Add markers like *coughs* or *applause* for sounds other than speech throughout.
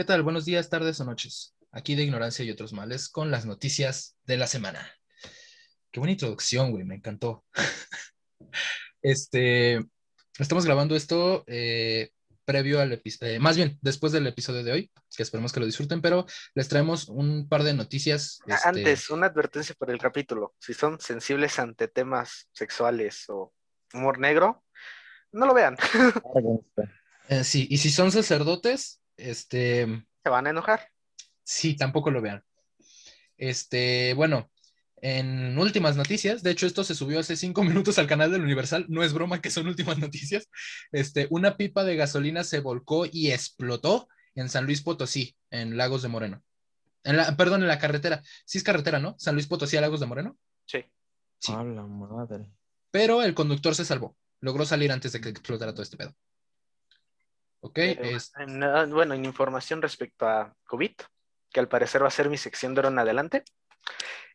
¿Qué tal? Buenos días, tardes o noches. Aquí de Ignorancia y otros males con las noticias de la semana. Qué buena introducción, güey, me encantó. *laughs* este, estamos grabando esto eh, previo al episodio, eh, más bien después del episodio de hoy, que esperemos que lo disfruten, pero les traemos un par de noticias. Este... Antes, una advertencia para el capítulo. Si son sensibles ante temas sexuales o humor negro, no lo vean. *laughs* eh, sí, y si son sacerdotes, este... Se van a enojar. Sí, tampoco lo vean. Este, bueno, en últimas noticias, de hecho esto se subió hace cinco *laughs* minutos al canal del Universal, no es broma que son últimas noticias, este, una pipa de gasolina se volcó y explotó en San Luis Potosí, en Lagos de Moreno. En la, perdón, en la carretera. Sí es carretera, ¿no? San Luis Potosí a Lagos de Moreno. Sí. sí. A la madre. Pero el conductor se salvó. Logró salir antes de que explotara todo este pedo. Ok. Es... en, uh, bueno, en información respecto a COVID, que al parecer va a ser mi sección de ahora en adelante.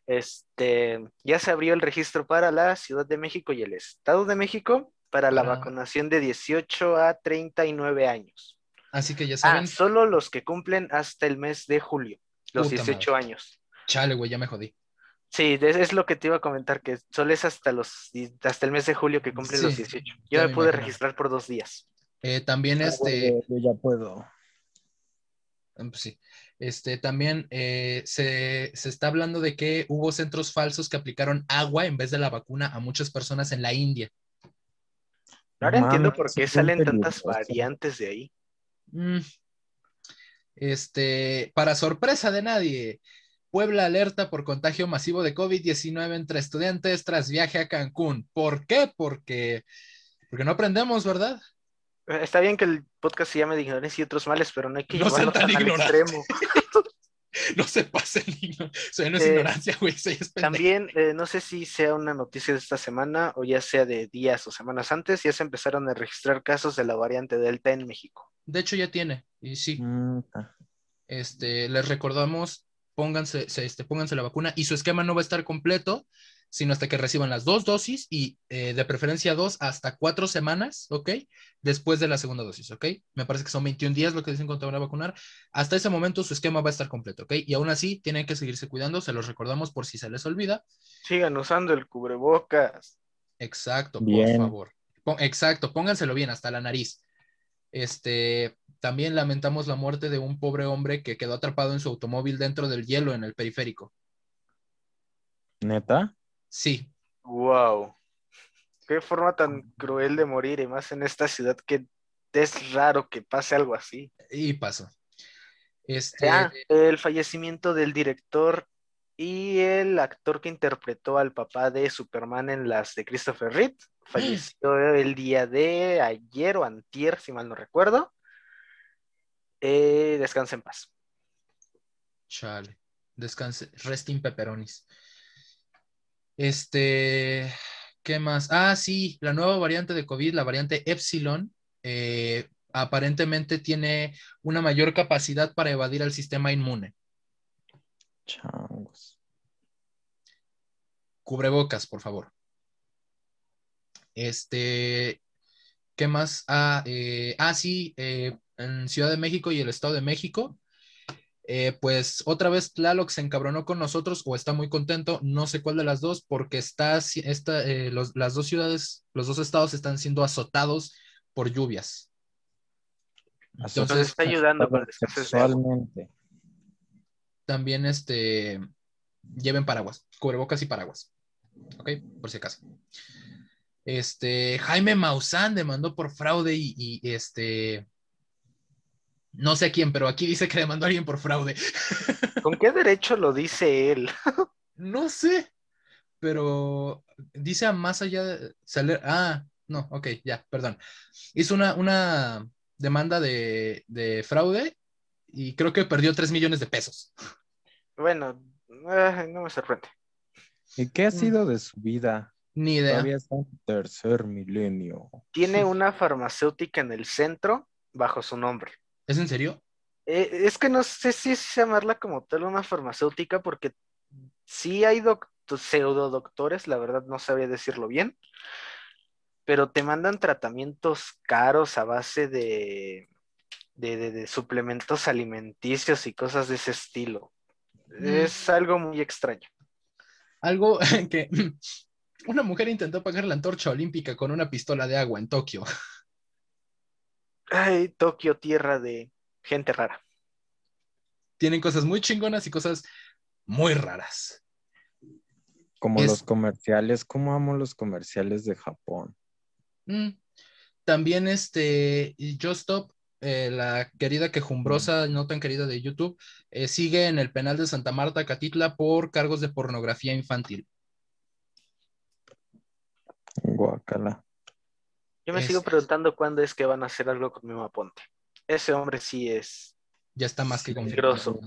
Este, ya se abrió el registro para la Ciudad de México y el Estado de México para la Ah. vacunación de 18 a 39 años. Así que ya Ah, saben, solo los que cumplen hasta el mes de julio, los Puta 18 madre. años. chale, güey, ya me jodí. Sí, es, es lo que te iba a comentar, que solo es hasta, los, hasta el mes de julio que cumplen los Sí, 18. Yo ya me me pude registrar por dos días. Eh, también Ah, este, yo ya puedo. Mm, pues sí. Este, también eh, se, se está hablando de que hubo centros falsos que aplicaron agua en vez de la vacuna a muchas personas en la India. Ahora entiendo por qué salen tantas variantes de ahí. Mm. Este, para sorpresa de nadie, Puebla alerta por contagio masivo de COVID-19 entre estudiantes tras viaje a Cancún. ¿Por qué? Porque, porque no aprendemos, ¿verdad? Está bien que el podcast se llame de ignorancia y otros males, pero no hay que No sean llevarlo tan tan al ignorantes. extremo. *laughs* No se pasen, igno- eso no es Eh, ignorancia, güey, es. También, eh, no sé si sea una noticia de esta semana o ya sea de días o semanas antes, ya se empezaron a registrar casos de la variante Delta en México. De hecho, ya tiene, y sí. Mm, este, les recordamos, pónganse, se- este, pónganse la vacuna y su esquema no va a estar completo, sino hasta que reciban las dos dosis y eh, de preferencia dos hasta cuatro semanas, ¿ok? Después de la segunda dosis, ¿ok? Me parece que son 21 días lo que dicen cuando van a vacunar. Hasta ese momento su esquema va a estar completo, ¿ok? Y aún así tienen que seguirse cuidando, se los recordamos por si se les olvida. Sigan usando el cubrebocas. Exacto, por favor. Pon- exacto, pónganselo bien hasta la nariz. Este, también lamentamos la muerte de un pobre hombre que quedó atrapado en su automóvil dentro del hielo en el periférico. ¿Neta? Sí, Wow. Qué forma tan cruel de morir, y más en esta ciudad que es raro que pase algo así. y pasó. Este, Ah, el fallecimiento del director y el actor que interpretó al papá de Superman en las de Christopher Reeve *gasps* falleció el día de ayer o antier, si mal no recuerdo. Eh, descansa en paz. chale, descanse, resting pepperonis. Este, ¿qué más? Ah, sí, la nueva variante de COVID, la variante Epsilon, eh, aparentemente tiene una mayor capacidad para evadir al sistema inmune. Changos. Cubrebocas, por favor. Este, ¿qué más? Ah, eh, ah sí, eh, en Ciudad de México y el Estado de México, eh, pues otra vez Tlaloc se encabronó con nosotros o está muy contento, no sé cuál de las dos, porque está, está, eh, los- las dos ciudades, los dos estados están siendo azotados por lluvias. Entonces, está ayudando. Sexualmente. también este, lleven paraguas, cubrebocas y paraguas. Ok, por si acaso. Este, Jaime Maussan demandó por fraude y, y, este, no sé a quién, pero aquí dice que demandó a alguien por fraude. *laughs* ¿Con qué derecho lo dice él? No sé, pero dice a más allá de salir. Ah, no, ok, ya, perdón. Hizo una, una demanda de, de fraude y creo que perdió 3 millones de pesos. Bueno, eh, no me sorprende. ¿Y qué ha Mm. sido de su vida? Ni idea. Todavía está en tercer milenio. Tiene una farmacéutica en el centro bajo su nombre. ¿Es en serio? Eh, es que no sé si es llamarla como tal una farmacéutica, porque sí hay doc- pseudo doctores, la verdad no sabía decirlo bien, pero te mandan tratamientos caros a base de de, de- de suplementos alimenticios y cosas de ese estilo. Mm. Es algo muy extraño. Algo *laughs* que *clears throat* una mujer intentó apagar la antorcha olímpica con una pistola de agua en Tokio. *laughs* Ay, Tokio, tierra de gente rara. Tienen cosas muy chingonas y cosas muy raras. Como Es- los comerciales, ¿cómo amo los comerciales de Japón? Mm. También este Just Stop, eh, la querida quejumbrosa, no tan querida de YouTube, eh, sigue en el penal de Santa Marta, Catitla, por cargos de pornografía infantil. Guacala. Yo me Es- sigo preguntando cuándo es que van a hacer algo con Memo Ponte. Ese hombre sí es. Ya está más que Peligroso.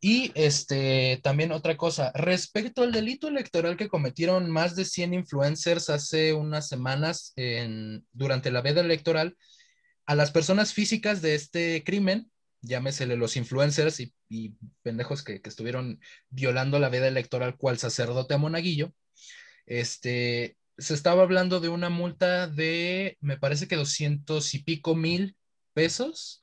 Y este, también otra cosa, respecto al delito electoral que cometieron más de 100 influencers hace unas semanas en, durante la veda electoral, a las personas físicas de este crimen, llámesele los influencers y, y pendejos que, que estuvieron violando la veda electoral cual sacerdote a monaguillo, este, se estaba hablando de una multa de, me parece que 200 y pico mil pesos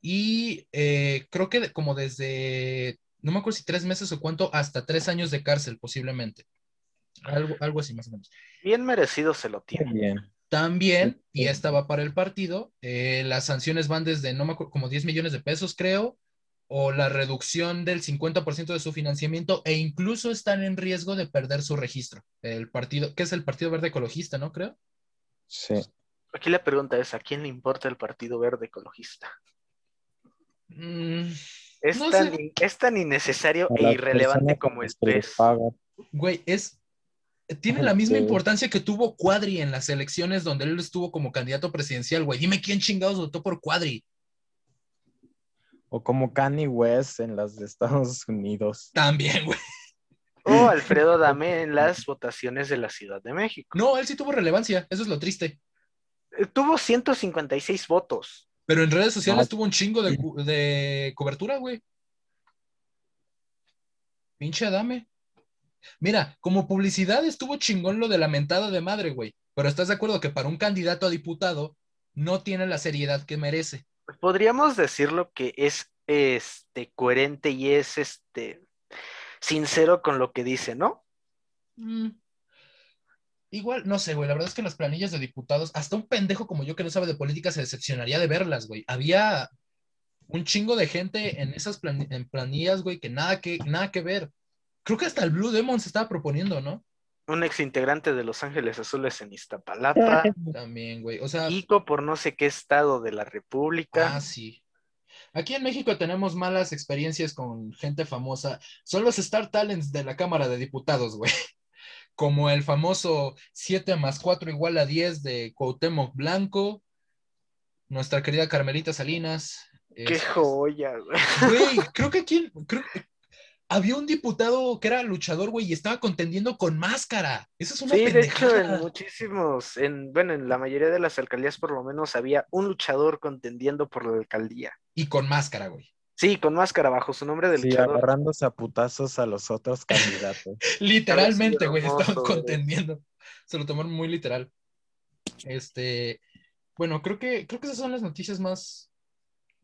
y eh, creo que de- como desde, no me acuerdo si tres meses o cuánto, hasta tres años de cárcel posiblemente. Algo, algo así más o menos. Bien merecido se lo tiene. bien. También, y esta va para el partido, eh, las sanciones van desde, no me acuerdo, como 10 millones de pesos, creo, o la reducción del 50% de su financiamiento, e incluso están en riesgo de perder su registro. El partido, que es el Partido Verde Ecologista, ¿no? Creo. Sí. Aquí la pregunta es: ¿a quién le importa el Partido Verde Ecologista? Mm, Es, No tan, es tan innecesario e irrelevante como el pez. pagan. Güey, es. Tiene la misma importancia que tuvo Cuadri en las elecciones donde él estuvo como candidato presidencial, güey. Dime quién chingados votó por Cuadri. O como Kanye West en las de Estados *laughs* Unidos. También, güey. O Alfredo Dame en las votaciones de la Ciudad de México. No, él sí tuvo relevancia. Eso es lo triste. Eh, Tuvo 156 votos. Pero en redes sociales Ah. tuvo un chingo de, de cobertura, güey. Pinche Adame. Mira, como publicidad estuvo chingón lo de la mentada de madre, güey. Pero estás de acuerdo que para un candidato a diputado no tiene la seriedad que merece. Podríamos decirlo que es este coherente y es este sincero con lo que dice, ¿no? Mm. Igual, no sé, güey. La verdad es que las planillas de diputados, hasta un pendejo como yo que no sabe de política se decepcionaría de verlas, güey. Había un chingo de gente en esas plan- en planillas, güey, que nada que, nada que ver. Creo que hasta el Blue Demon se estaba proponiendo, ¿no? Un ex integrante de Los Ángeles Azules en Iztapalapa, *laughs* También, güey. O sea, Ico por no sé qué estado de la República. ah, sí. Aquí en México tenemos malas experiencias con gente famosa. Son los Star Talents de la Cámara de Diputados, güey. *laughs* Como el famoso 7 más 4 igual a 10 de Cuauhtémoc Blanco, nuestra querida Carmelita Salinas. ¡Qué es- joya, güey! Güey, creo que aquí creo había un diputado que era luchador, güey, y estaba contendiendo con máscara. Esa es una Sí, de hecho, pendejada. en muchísimos, en, bueno, en la mayoría de las alcaldías por lo menos había un luchador contendiendo por la alcaldía. Y con máscara, güey. Sí, con máscara bajo su nombre de Sí, luchador. agarrándose a putazos a los otros *laughs* candidatos. Literalmente, güey, estaban contendiendo. Se lo tomaron muy literal. Este, bueno, creo que, creo que esas son las noticias más,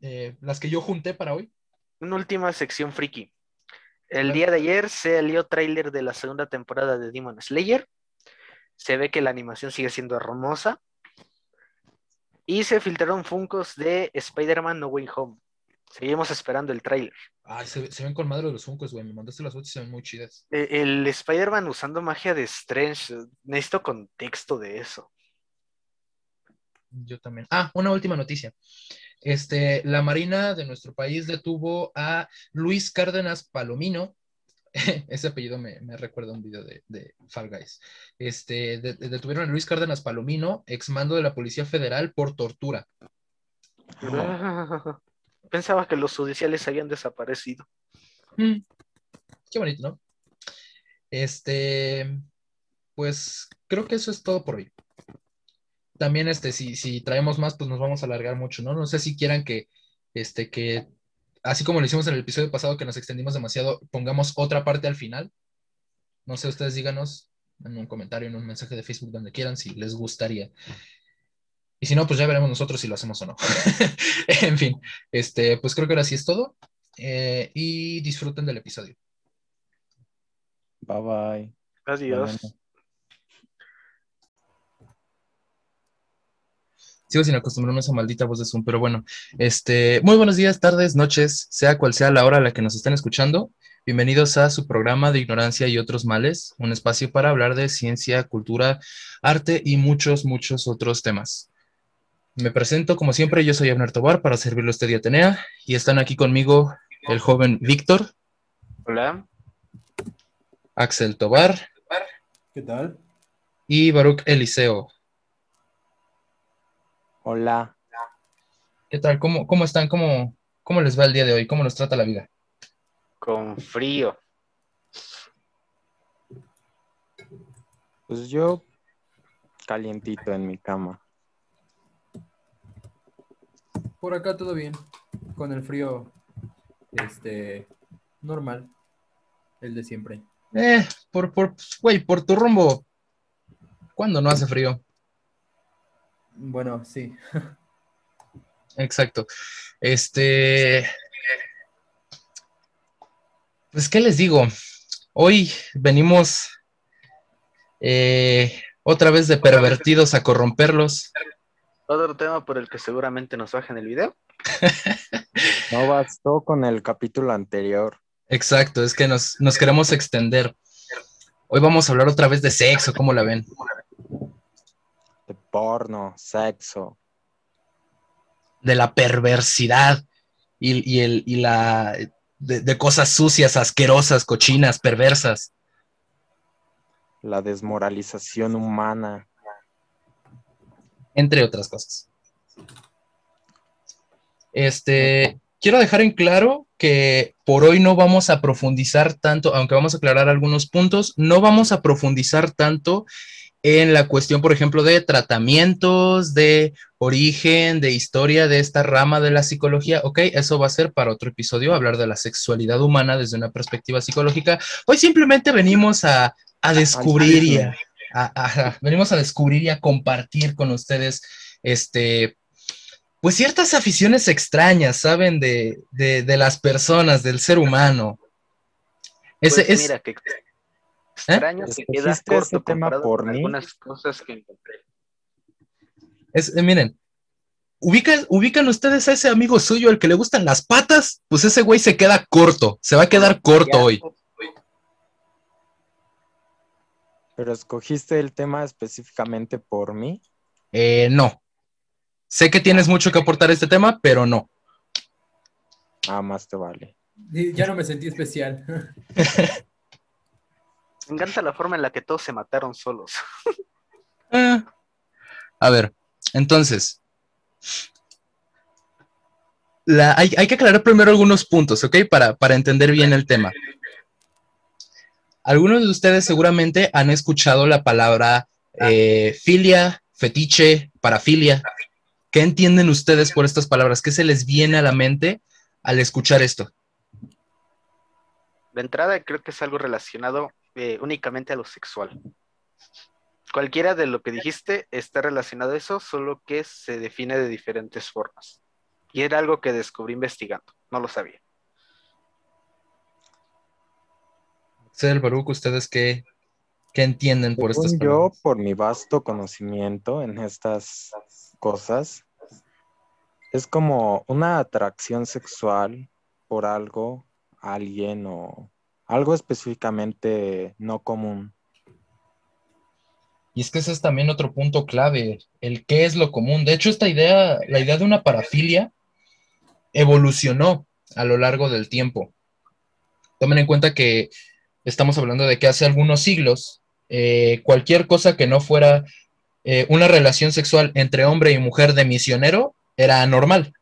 eh, las que yo junté para hoy. Una última sección friki. El día de ayer se salió tráiler de la segunda temporada de Demon Slayer. Se ve que la animación sigue siendo hermosa. Y se filtraron funcos de Spider-Man No Way Home. Seguimos esperando el tráiler. Ay, se, se ven con madre los Funkos, güey. Me mandaste las fotos y se ven muy chidas. Eh, El Spider-Man usando magia de Strange. Necesito contexto de eso. Yo también. Ah, una última noticia. Este, la Marina de nuestro país detuvo a Luis Cárdenas Palomino. *laughs* Ese apellido me, me recuerda a un video de, de Fall Guys. Este, de- de- detuvieron a Luis Cárdenas Palomino, exmando de la Policía Federal por tortura. *laughs* Pensaba que los judiciales habían desaparecido. Mm, Qué bonito, ¿no? Este, pues creo que eso es todo por hoy. También, este, si, si traemos más, pues nos vamos a alargar mucho, ¿no? No sé si quieran que, este, que, así como lo hicimos en el episodio pasado, que nos extendimos demasiado, pongamos otra parte al final. No sé, ustedes díganos en un comentario, en un mensaje de Facebook, donde quieran, si les gustaría. Y si no, pues ya veremos nosotros si lo hacemos o no. *laughs* en fin, este, pues creo que ahora sí es todo. Eh, y disfruten del episodio. Bye bye. Adiós. Bueno. Sigo sin acostumbrarme a esa maldita voz de Zoom, pero bueno, este, muy buenos días, tardes, noches, sea cual sea la hora a la que nos estén escuchando. Bienvenidos a su programa de Ignorancia y otros males, un espacio para hablar de ciencia, cultura, arte y muchos, muchos otros temas. Me presento, como siempre, yo soy Abner Tobar para servirle a usted y Atenea, y están aquí conmigo el joven Víctor, Hola. Axel Tobar ¿Qué tal? y Baruch Eliseo. Hola. ¿Qué tal? ¿Cómo, cómo están? ¿Cómo, ¿Cómo les va el día de hoy? ¿Cómo los trata la vida? Con frío. Pues yo calientito en mi cama. Por acá todo bien. Con el frío, este, normal. El de siempre. Eh, por, por, güey, por tu rumbo, ¿cuándo no hace frío? Bueno, sí. Exacto. Este. Pues, ¿qué les digo? Hoy venimos eh, otra vez de pervertidos a corromperlos. Otro tema por el que seguramente nos bajen el video. *laughs* No bastó con el capítulo anterior. Exacto, es que nos, nos queremos extender. Hoy vamos a hablar otra vez de sexo, ¿cómo la ven? De porno, sexo. De la perversidad y, y el, y la. De, de cosas sucias, asquerosas, cochinas, perversas. La desmoralización humana. entre otras cosas. Este, quiero dejar en claro que por hoy no vamos a profundizar tanto, aunque vamos a aclarar algunos puntos, no vamos a profundizar tanto en la cuestión, por ejemplo, de tratamientos, de origen, de historia de esta rama de la psicología. Ok, eso va a ser para otro episodio, hablar de la sexualidad humana desde una perspectiva psicológica. Hoy simplemente venimos a, a descubrir y a, venimos a descubrir y a compartir con ustedes este pues ciertas aficiones extrañas, ¿saben? De, de, de las personas, del ser humano. Ese Pues es, mira que extraño que queda ¿Escogiste corto ese tema por mí? algunas cosas que encontré. es- eh, miren, ubican, ubican ustedes a ese amigo suyo al que le gustan las patas, pues ese güey se queda corto, se va a quedar corto hoy. Pero escogiste el tema específicamente por mí. Eh, no. Sé que tienes mucho que aportar a este tema, pero no. Nada más te vale. Ya no me sentí especial. *laughs* Me encanta la forma en la que todos se mataron solos. Eh, A ver, entonces, la- hay, hay que aclarar primero algunos puntos, ¿ok? Para, para entender bien el tema. Algunos de ustedes seguramente han escuchado la palabra eh, filia, fetiche, parafilia. ¿Qué entienden ustedes por estas palabras? ¿Qué se les viene a la mente al escuchar esto? De entrada, creo que es algo relacionado eh, únicamente a lo sexual. Cualquiera de lo que dijiste está relacionado a eso, solo que se define de diferentes formas. Y era algo que descubrí investigando, no lo sabía. Axel, Baruch, ¿ustedes qué, qué entienden por estas Según palabras? yo, por mi vasto conocimiento en estas cosas, es como una atracción sexual por algo, alguien o algo específicamente no común. Y es que ese es también otro punto clave, el qué es lo común. De hecho, esta idea, la idea de una parafilia, evolucionó a lo largo del tiempo. Tomen en cuenta que estamos hablando de que hace algunos siglos, eh, cualquier cosa que no fuera eh, una relación sexual entre hombre y mujer de misionero era normal.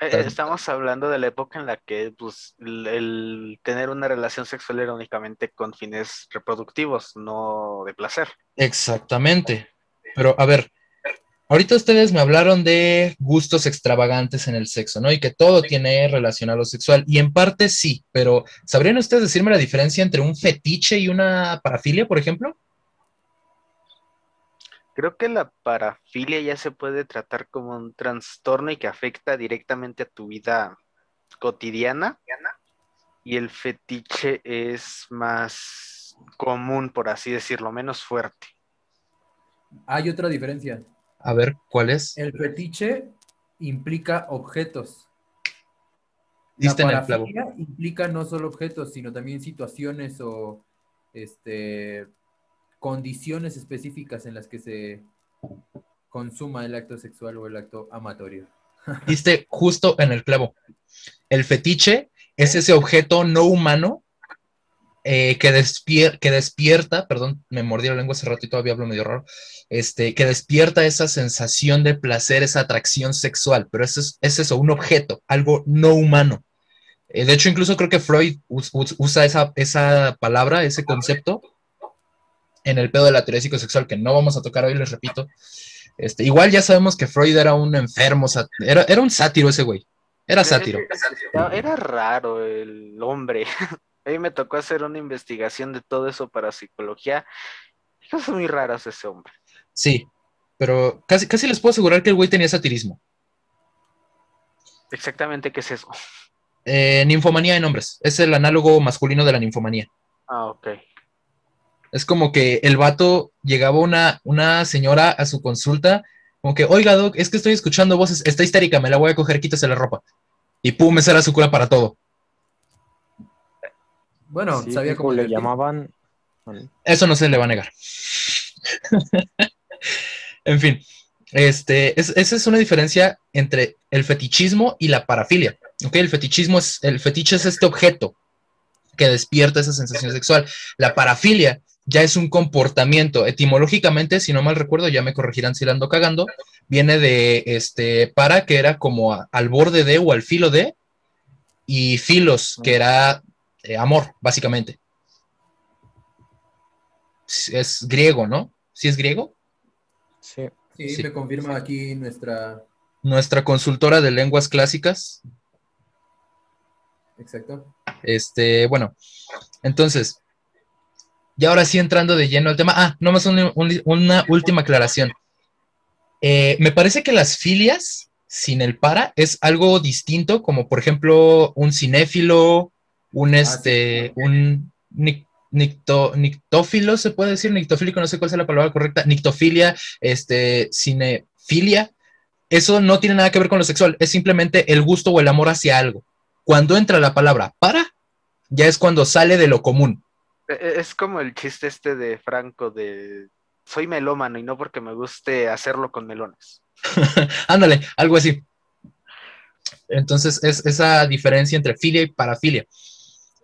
Eh. Estamos hablando de la época en la que pues, el, el tener una relación sexual era únicamente con fines reproductivos, no de placer. Exactamente. Pero a ver, ahorita ustedes me hablaron de gustos extravagantes en el sexo, ¿no? Y que todo tiene relación a lo sexual. Y en parte sí, pero ¿sabrían ustedes decirme la diferencia entre un fetiche y una parafilia, por ejemplo? Creo que la parafilia ya se puede tratar como un trastorno y que afecta directamente a tu vida cotidiana. Y el fetiche es más común, por así decirlo, menos fuerte. Hay otra diferencia. A ver, ¿cuál es? El fetiche implica objetos. Diste en la parafilia implica no solo objetos, sino también situaciones o este, condiciones específicas en las que se consuma el acto sexual o el acto amatorio. *laughs* Diste justo en el clavo. El fetiche es ese objeto no humano eh, que, despier- que despierta, perdón, me mordí la lengua hace rato y todavía hablo medio raro, este, que despierta esa sensación de placer, esa atracción sexual, pero es, es eso, un objeto, algo no humano. Eh, de hecho, incluso creo que Freud us- us- usa esa, esa palabra, ese concepto, en el pedo de la teoría psicosexual, que no vamos a tocar hoy, les repito. Este, igual ya sabemos que Freud era un enfermo, era, era un sátiro ese güey, era sátiro. Era, era raro el hombre. *laughs* A mí me tocó hacer una investigación de todo eso para psicología. Cosas muy raras ese hombre. Sí, pero casi, casi les puedo asegurar que el güey tenía satirismo. Exactamente qué es eso. Eh, ninfomanía en hombres. Es el análogo masculino de la ninfomanía. Ah, ok. Es como que el vato llegaba una, una señora a su consulta, como que, oiga, Doc, es que estoy escuchando voces, está histérica, me la voy a coger, quítese la ropa. Y pum, esa era su cura para todo. Bueno, Sí, sabía cómo le llamaban. Eso no se le va a negar. *laughs* en fin, este, es- esa es una diferencia entre el fetichismo y la parafilia. ¿ok? El fetichismo es, el fetiche es este objeto que despierta esa sensación sexual. La parafilia ya es un comportamiento. Etimológicamente, si no mal recuerdo, ya me corregirán si la ando cagando, viene de este para, que era como a- al borde de o al filo de, y filos, que era eh, amor, básicamente. Es griego, ¿no? ¿Sí es griego? Sí. Sí, Sí. me confirma aquí nuestra. Nuestra consultora de lenguas clásicas. Exacto. Este, bueno, entonces, y ahora sí entrando de lleno al tema. Ah, nomás un- un- una última aclaración. Eh, me parece que las filias sin el para es algo distinto, como por ejemplo un cinéfilo, un este, un nic- nicto- nictófilo, se puede decir, nictofílico, no sé cuál es la palabra correcta, nictofilia, este, cinefilia. Eso no tiene nada que ver con lo sexual, es simplemente el gusto o el amor hacia algo. Cuando entra la palabra para, ya es cuando sale de lo común. E- e- Es como el chiste este de Franco de soy melómano y no porque me guste hacerlo con melones. *laughs* Ándale, algo así. Entonces, es esa diferencia entre filia y parafilia.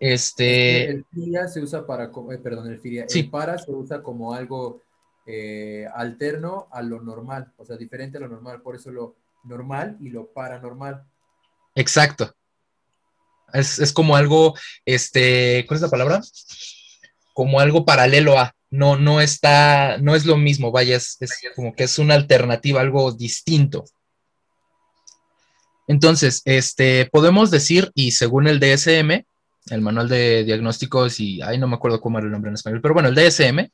Este, El filia se usa para, eh, perdón, el filia, Sí. el para se usa como algo eh, alterno a lo normal, o sea, diferente a lo normal, por eso lo normal y lo paranormal. exacto. Es, es como algo, este, ¿cuál es la palabra? Como algo paralelo a, no, no está, no es lo mismo, vaya, es, es como que es una alternativa, algo distinto. Entonces, este, podemos decir, y según el DSM, el manual de diagnósticos, y ahí no me acuerdo cómo era el nombre en español, pero bueno, el DSM,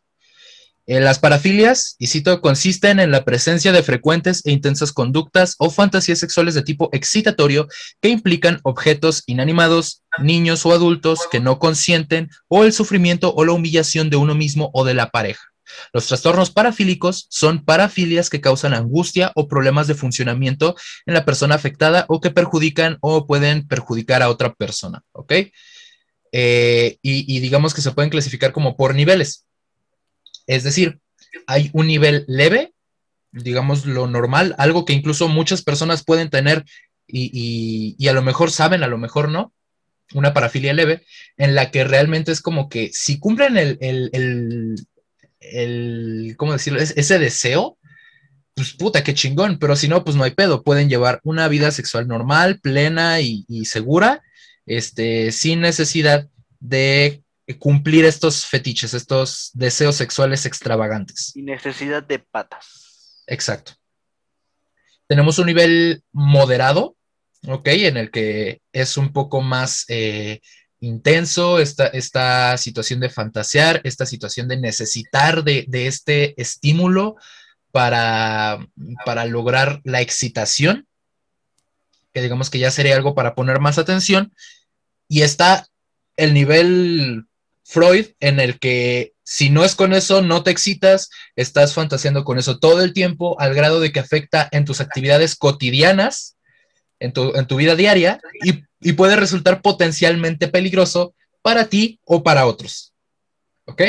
eh, las parafilias, y cito, consisten en la presencia de frecuentes e intensas conductas o fantasías sexuales de tipo excitatorio que implican objetos inanimados, niños o adultos que no consienten, o el sufrimiento o la humillación de uno mismo o de la pareja. Los trastornos parafílicos son parafilias que causan angustia o problemas de funcionamiento en la persona afectada o que perjudican o pueden perjudicar a otra persona, ¿ok? Eh, y, y digamos que se pueden clasificar como por niveles. Es decir, hay un nivel leve, digamos lo normal, algo que incluso muchas personas pueden tener y, y- y a lo mejor saben, a lo mejor no, una parafilia leve, en la que realmente es como que si cumplen el, el, el, ¿cómo decirlo? Es- ese deseo, pues puta, qué chingón, pero si no, pues no hay pedo, pueden llevar una vida sexual normal, plena y, y segura, este, sin necesidad de cumplir estos fetiches, estos deseos sexuales extravagantes. Y necesidad de patas. Exacto. Tenemos un nivel moderado, ¿ok? En el que es un poco más eh, intenso esta, esta situación de fantasear, esta situación de necesitar de, de este estímulo para, para lograr la excitación, que digamos que ya sería algo para poner más atención, y está el nivel Freud en el que si no es con eso, no te excitas, estás fantaseando con eso todo el tiempo, al grado de que afecta en tus actividades cotidianas, en tu, en tu vida diaria, y, y puede resultar potencialmente peligroso para ti o para otros. ¿Ok?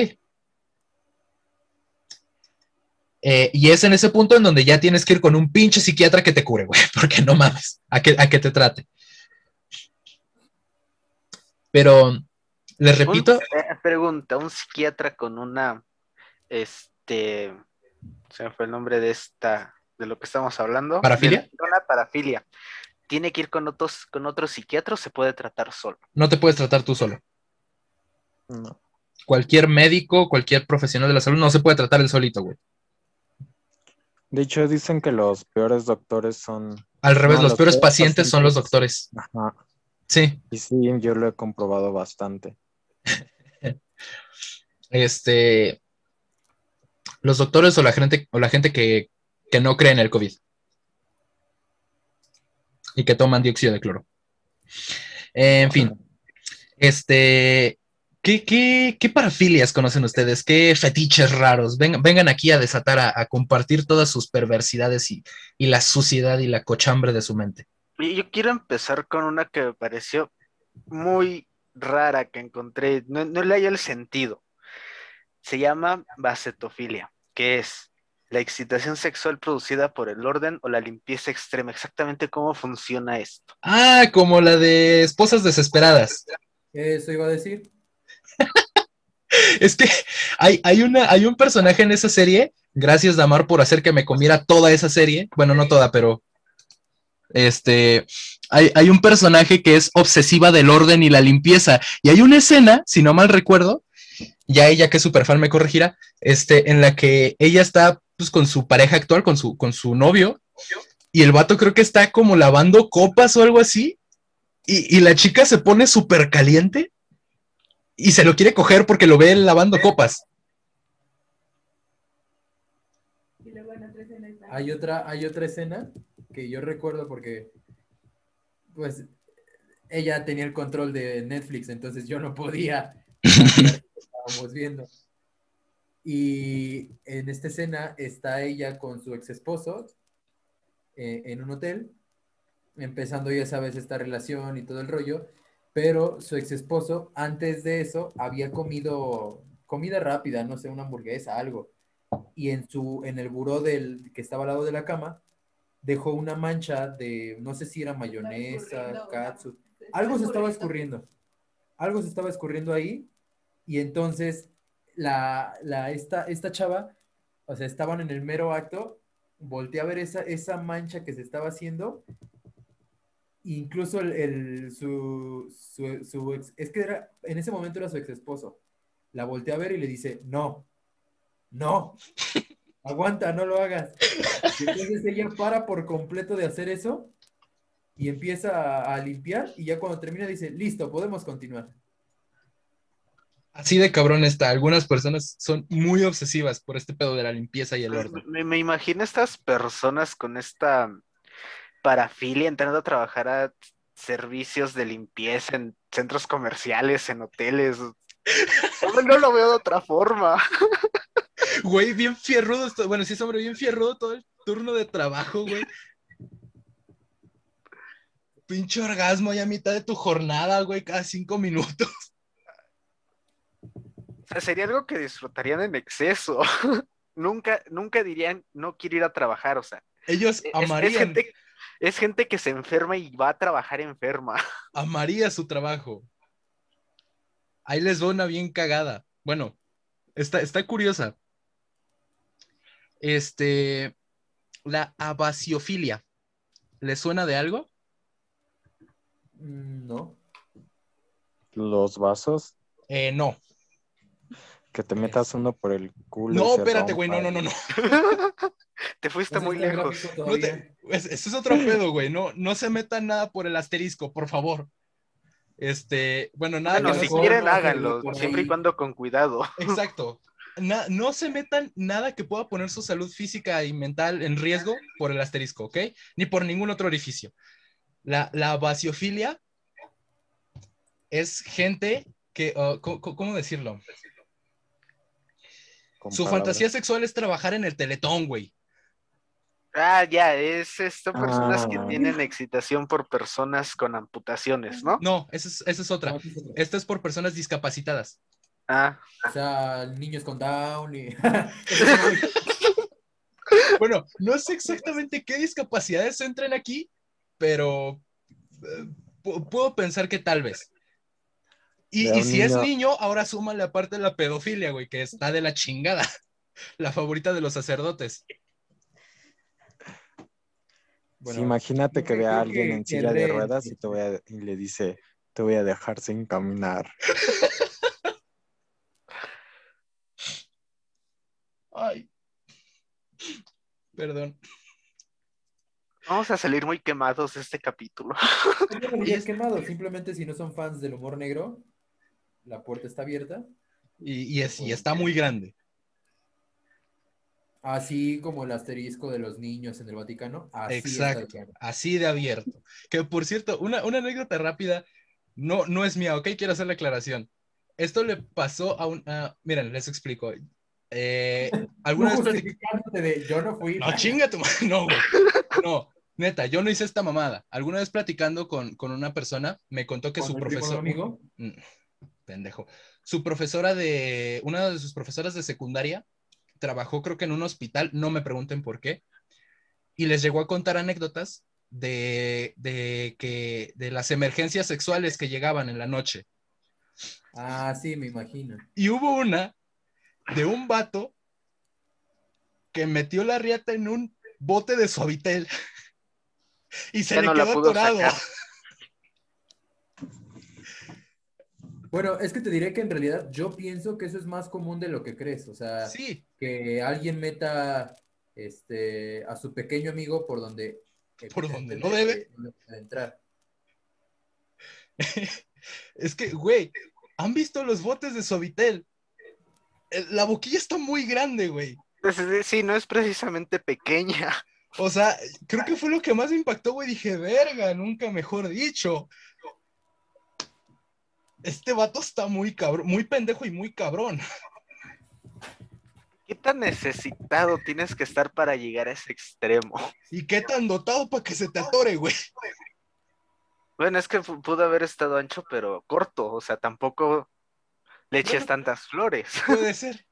Eh, y es en ese punto en donde ya tienes que ir con un pinche psiquiatra que te cure, güey, *laughs* porque no mames, a que, a que te trate. Pero, les repito, Un- eh, pregunta, un psiquiatra con una, este, se me fue el nombre de esta, de lo que estamos hablando. ¿Parafilia? Una parafilia. ¿Tiene que ir con otros, con otro psiquiatra o se puede tratar solo? no te puedes tratar tú solo. No. Cualquier médico, cualquier profesional de la salud no se puede tratar él solito, güey. De hecho, dicen que los peores doctores son. Al revés, No, los los peores peores pacientes son los doctores. Ajá. Sí. Y sí, yo lo he comprobado bastante. Este. Los doctores o la gente, o la gente que, que no cree en el COVID. Y que toman dióxido de cloro. En fin. Este. ¿Qué, qué, qué parafilias conocen ustedes? ¿Qué fetiches raros? Vengan, aquí a desatar, a, a compartir todas sus perversidades y, y la suciedad y la cochambre de su mente. Yo quiero empezar con una que me pareció muy rara que encontré, no, no le hallo el sentido. Se llama basetofilia, que es la excitación sexual producida por el orden o la limpieza extrema. Exactamente cómo funciona esto. Ah, como la de esposas desesperadas. Eso iba a decir. *laughs* Es que hay, hay, una, hay un personaje en esa serie, gracias Damar por hacer que me comiera toda esa serie, bueno, no toda, pero este, hay, hay un personaje que es obsesiva del orden y la limpieza, y hay una escena, si no mal recuerdo, ya ella que es super fan me corregirá, este, en la que ella está pues, con su pareja actual, con su, con su novio, y el vato creo que está como lavando copas o algo así, y, y la chica se pone súper caliente y se lo quiere coger porque lo ve lavando copas. Hay otra, hay otra escena que yo recuerdo porque, pues, ella tenía el control de Netflix, entonces yo no podía *laughs* estábamos viendo. Y en esta escena está ella con su ex esposo eh, en un hotel, empezando, ya sabes, esta relación y todo el rollo, pero su ex esposo, antes de eso, había comido comida rápida, no sé, una hamburguesa, algo. Y en su, en el buró del que estaba al lado de la cama, dejó una mancha de, no sé si era mayonesa, katsu, algo se estaba escurriendo. Algo se estaba escurriendo ahí. Y entonces la, la, esta, esta chava, o sea, estaban en el mero acto, volteé a ver esa, esa mancha que se estaba haciendo. Incluso el, el su, su, su ex, es que era, en ese momento era su ex esposo. La volteé a ver y le dice, no, no, *laughs* aguanta, no lo hagas. Y entonces ella para por completo de hacer eso y empieza a, a limpiar y ya cuando termina dice, listo, podemos continuar. Así de cabrón está. Algunas personas son muy obsesivas por este pedo de la limpieza y el orden. Me, me imagino estas personas con esta parafilia entrando a trabajar a servicios de limpieza en centros comerciales, en hoteles. Hombre, no lo veo de otra forma. *laughs* Güey, bien fierrudo. Bueno, sí es hombre, bien fierrudo todo el turno de trabajo, güey. Pinche orgasmo ya a mitad de tu jornada, güey, cada cinco minutos. Sea, sería algo que disfrutarían en exceso. *laughs* nunca, nunca dirían no quiero ir a trabajar. O sea, Ellos es, es amarían, gente, es gente que se enferma y va a trabajar enferma. *laughs* amaría su trabajo. Ahí les va una bien cagada. Bueno, está, está curiosa. Este, la abasiofilia. ¿Les suena de algo? Mm, No. Los vasos, Eh, no. Que te metas uno por el culo. No, se espérate, güey, no, no, no, no. *laughs* Te fuiste muy lejos. gráfico No todavía. te- es- eso es otro pedo, güey. No, no se metan nada por el asterisco, por favor. Este, bueno, nada Bueno, que si mejor quieren, no háganlo, siempre y cuando con cuidado. Exacto. na- no se metan nada que pueda poner su salud física y mental en riesgo por el asterisco, ¿ok? Ni por ningún otro orificio. La, la vasiofilia es gente que, uh, co- ¿cómo decirlo? Su palabras. fantasía sexual es trabajar en el teletón, güey. Ah, ya, es esto personas que Ah. tienen excitación por personas con amputaciones, ¿no? No, esa es, esa es otra. Esta es por personas discapacitadas. Ah, O sea, niños con Down y... *laughs* Bueno, no sé exactamente qué discapacidades entran aquí, pero eh, pu- puedo pensar que tal vez. Y, si es niño- ahora suma la parte de la pedofilia, güey, que está de la chingada. *laughs* La favorita de los sacerdotes. Bueno, Sí, imagínate que vea a alguien que- en silla de ruedas y, te voy a- y le dice, te voy a dejar sin caminar. *laughs* Ay. Perdón. vamos a salir muy quemados de este capítulo. Yo no diría *laughs* quemado, simplemente si no son fans del humor negro, la puerta está abierta. Y, y es, y está muy grande. Así como el asterisco de los niños en el Vaticano. Así Exacto. Así de abierto. Que por cierto, una, una anécdota rápida, no, no es mía, ¿ok? Quiero hacer la aclaración. Esto le pasó a un... miren, les explico. Eh, *laughs* ¿Alguna No vez de yo no fui. No, chinga tu madre. No, güey. No, neta, yo no hice esta mamada. Alguna vez platicando con, con una persona, me contó que Con su profesor. amigo. Pendejo. Su profesora de. Una de sus profesoras de secundaria trabajó, creo que en un hospital, no me pregunten por qué. Y les llegó a contar anécdotas de, de que de las emergencias sexuales que llegaban en la noche. Ah, sí, me imagino. Y hubo una de un vato que metió la riata en un bote de suavitel *laughs* y se Ya le no quedó atorado. sacar. *laughs* Bueno, es que te diré que en realidad yo pienso que eso es más común de lo que crees. O sea, Sí, que alguien meta este, a su pequeño amigo por donde, Por donde no debe. entrar. *laughs* es que, güey, ¿han visto los botes de suavitel? Eh, La boquilla está muy grande, güey. Entonces, sí, no es precisamente pequeña. O sea, creo que fue lo que más me impactó, güey. Dije, verga, nunca mejor dicho. Este vato está muy cabrón, muy pendejo y muy cabrón. *laughs* ¿Qué tan necesitado tienes que estar para llegar a ese extremo? ¿Y qué tan dotado para que se te atore, güey? Bueno, es que pu- pudo haber estado ancho, pero corto. O sea, tampoco le eches Bueno. tantas flores. *laughs* Puede ser.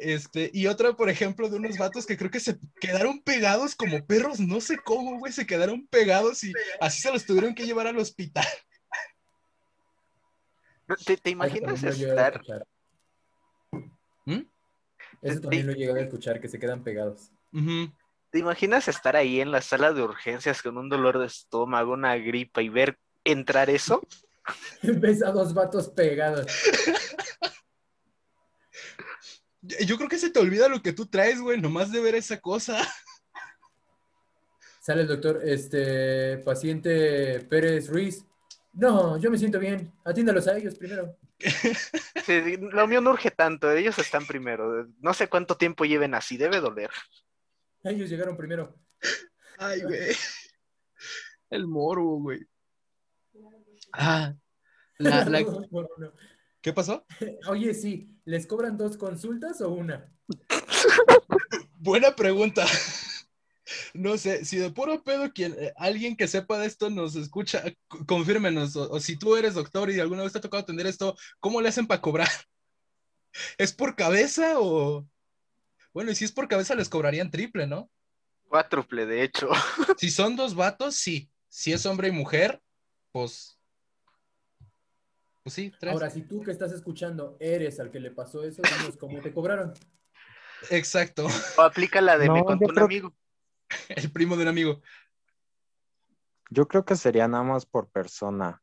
Este, y otra, por ejemplo, de unos vatos que creo que se quedaron pegados como perros, no sé cómo, güey, se quedaron pegados y así se los tuvieron que llevar al hospital. ¿Te, te imaginas lo estar? ¿Mm? Eso también lo he llegado a escuchar, que se quedan pegados. ¿Te imaginas estar ahí en la sala de urgencias con un dolor de estómago, una gripa y ver entrar eso? *laughs* Ves a dos vatos pegados. Yo creo que se te olvida lo que tú traes, güey, nomás de ver esa cosa. Sale el doctor, este, paciente Pérez Ruiz. No, yo me siento bien. Atiéndalos a ellos primero. *laughs* Sí, lo mío no urge tanto, ellos están primero. No sé cuánto tiempo lleven así, debe doler. Ellos llegaron primero. Ay, güey. *laughs* El morbo, güey. Ah. La. *laughs* ¿Qué pasó? Oye, sí, ¿les cobran dos consultas o una? Buena pregunta. No sé, si de puro pedo quien, eh, alguien que sepa de esto nos escucha, confírmenos, o, o si tú eres doctor y alguna vez te ha tocado atender esto, ¿cómo le hacen para cobrar? *laughs* ¿Es por cabeza o...? Bueno, y si es por cabeza les cobrarían triple, ¿no? Cuádruple, de hecho. *laughs* Si son dos vatos, sí. Si es hombre y mujer, pues... Pues sí, tres. Ahora, si tú que estás escuchando eres al que le pasó eso, dinos cómo te cobraron. Exacto. O aplica la de me No, contó yo un creo- amigo. *laughs* El primo de un amigo. Yo creo que sería nada más por persona.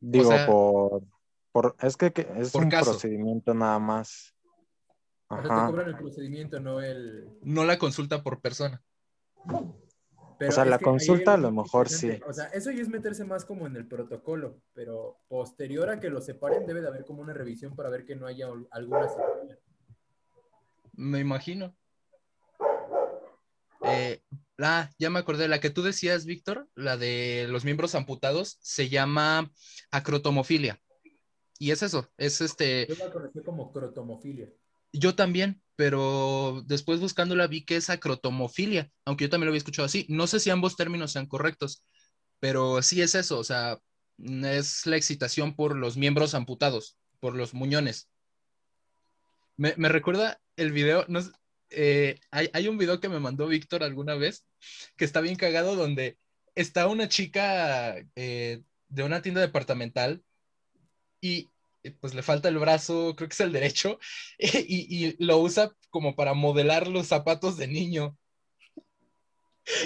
Digo, sea, por, por, es que, que es por un caso. procedimiento nada más. O sea, te Ajá. cobran el procedimiento, no el... No la consulta por persona. Pero O sea, la consulta a lo mejor sí. O sea, eso ya es meterse más como en el protocolo, pero posterior a que lo separen debe de haber como una revisión para ver que no haya alguna. Me imagino. Eh, ah, ya me acordé, la que tú decías, Víctor, la de los miembros amputados, se llama acrotomofilia. Y es eso, es este, Yo la conocí como crotomofilia. yo también, pero después buscándola vi que es acrotomofilia, aunque yo también lo había escuchado así. No sé si ambos términos sean correctos, pero sí es eso, o sea, es la excitación por los miembros amputados, por los muñones. Me, me recuerda el video, no eh, hay, un video que me mandó Víctor alguna vez, que está bien cagado, donde está una chica eh, de una tienda departamental y eh, pues le falta el brazo, creo que es el derecho, *laughs* y, y lo usa como para modelar los zapatos de niño.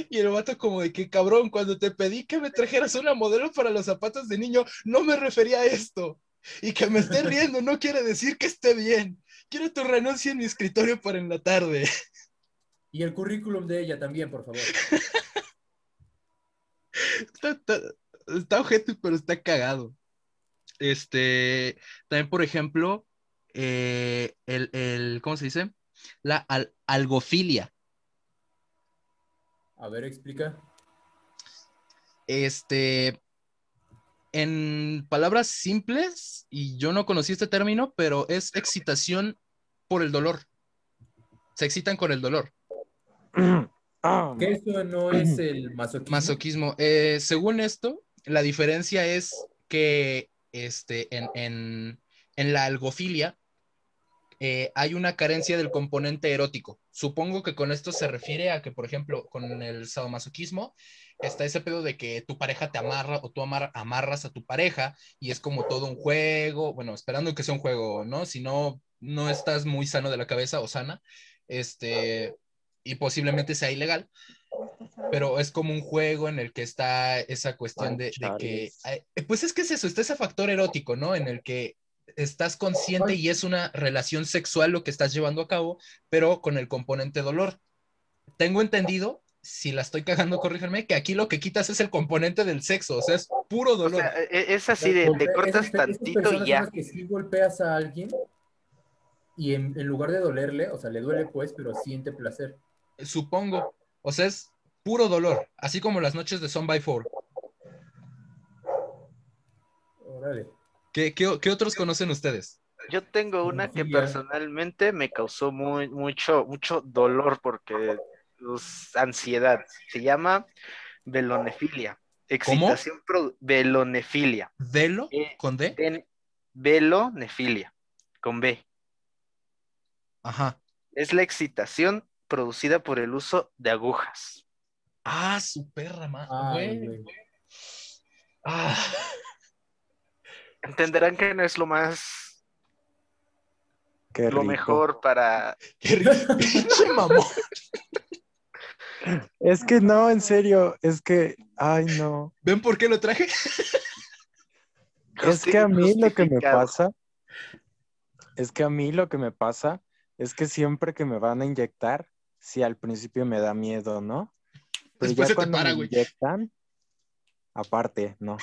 Y el vato como de que cabrón, cuando te pedí que me trajeras una modelo para los zapatos de niño, no me refería a esto. Y que me esté riendo no quiere decir que esté bien. Quiero tu renuncia en mi escritorio para en la tarde. Y el currículum de ella también, por favor. Está, está, está ojete, pero está cagado. Este, también, por ejemplo, eh, el, el, ¿cómo se dice? La al- algofilia. A ver, explica. Este, en palabras simples, y yo no conocí este término, pero es excitación por el dolor. Se excitan con el dolor. *clears throat* Ah, Que eso no es *clears throat* el masoquismo. Masoquismo. Eh, según esto, la diferencia es que este, en, en- en la algofilia eh, hay una carencia del componente erótico. Supongo que con esto se refiere a que, por ejemplo, con el sadomasoquismo está ese pedo de que tu pareja te amarra o tú amar- amarras a tu pareja y es como todo un juego, bueno, esperando que sea un juego, ¿no? Si no, no estás muy sano de la cabeza o sana, este, y posiblemente sea ilegal, pero es como un juego en el que está esa cuestión de, de que, eh, pues es que es eso, está ese factor erótico, ¿no? En el que estás consciente y es una relación sexual lo que estás llevando a cabo, pero con el componente dolor. Tengo entendido, si la estoy cagando, corríjanme, que aquí lo que quitas es el componente del sexo, o sea, es puro O dolor. sea, e- es así de, te cortas tantito y ya. que sí golpeas a alguien y en, en lugar de dolerle, o sea, le duele pues, pero siente placer. Supongo. O sea, es puro dolor, así como las noches de Son by Four. Órale. ¿Qué, qué, qué otros conocen ustedes? Yo tengo una que personalmente me causó muy, mucho, mucho dolor porque pues, ansiedad. Se llama velonefilia. Excitación produ- velonefilia. ¿Velo? Eh, ¿Con D? En velonefilia. Con B. Ajá. Es la excitación producida por el uso de agujas. Ah, su perra, ma- Ay, güey. Ah, *laughs* Entenderán que no es lo más, qué lo rico. mejor para... *laughs* qué rico. Pinche mamón. Es que no, en serio, es que, ay no. ¿Ven por qué lo traje? Es que a mí lo que me pasa, es que a mí lo que me pasa es que siempre que me van a inyectar, sí al principio me da miedo, ¿no? Pero Después se ya cuando para, me inyectan, aparte, no.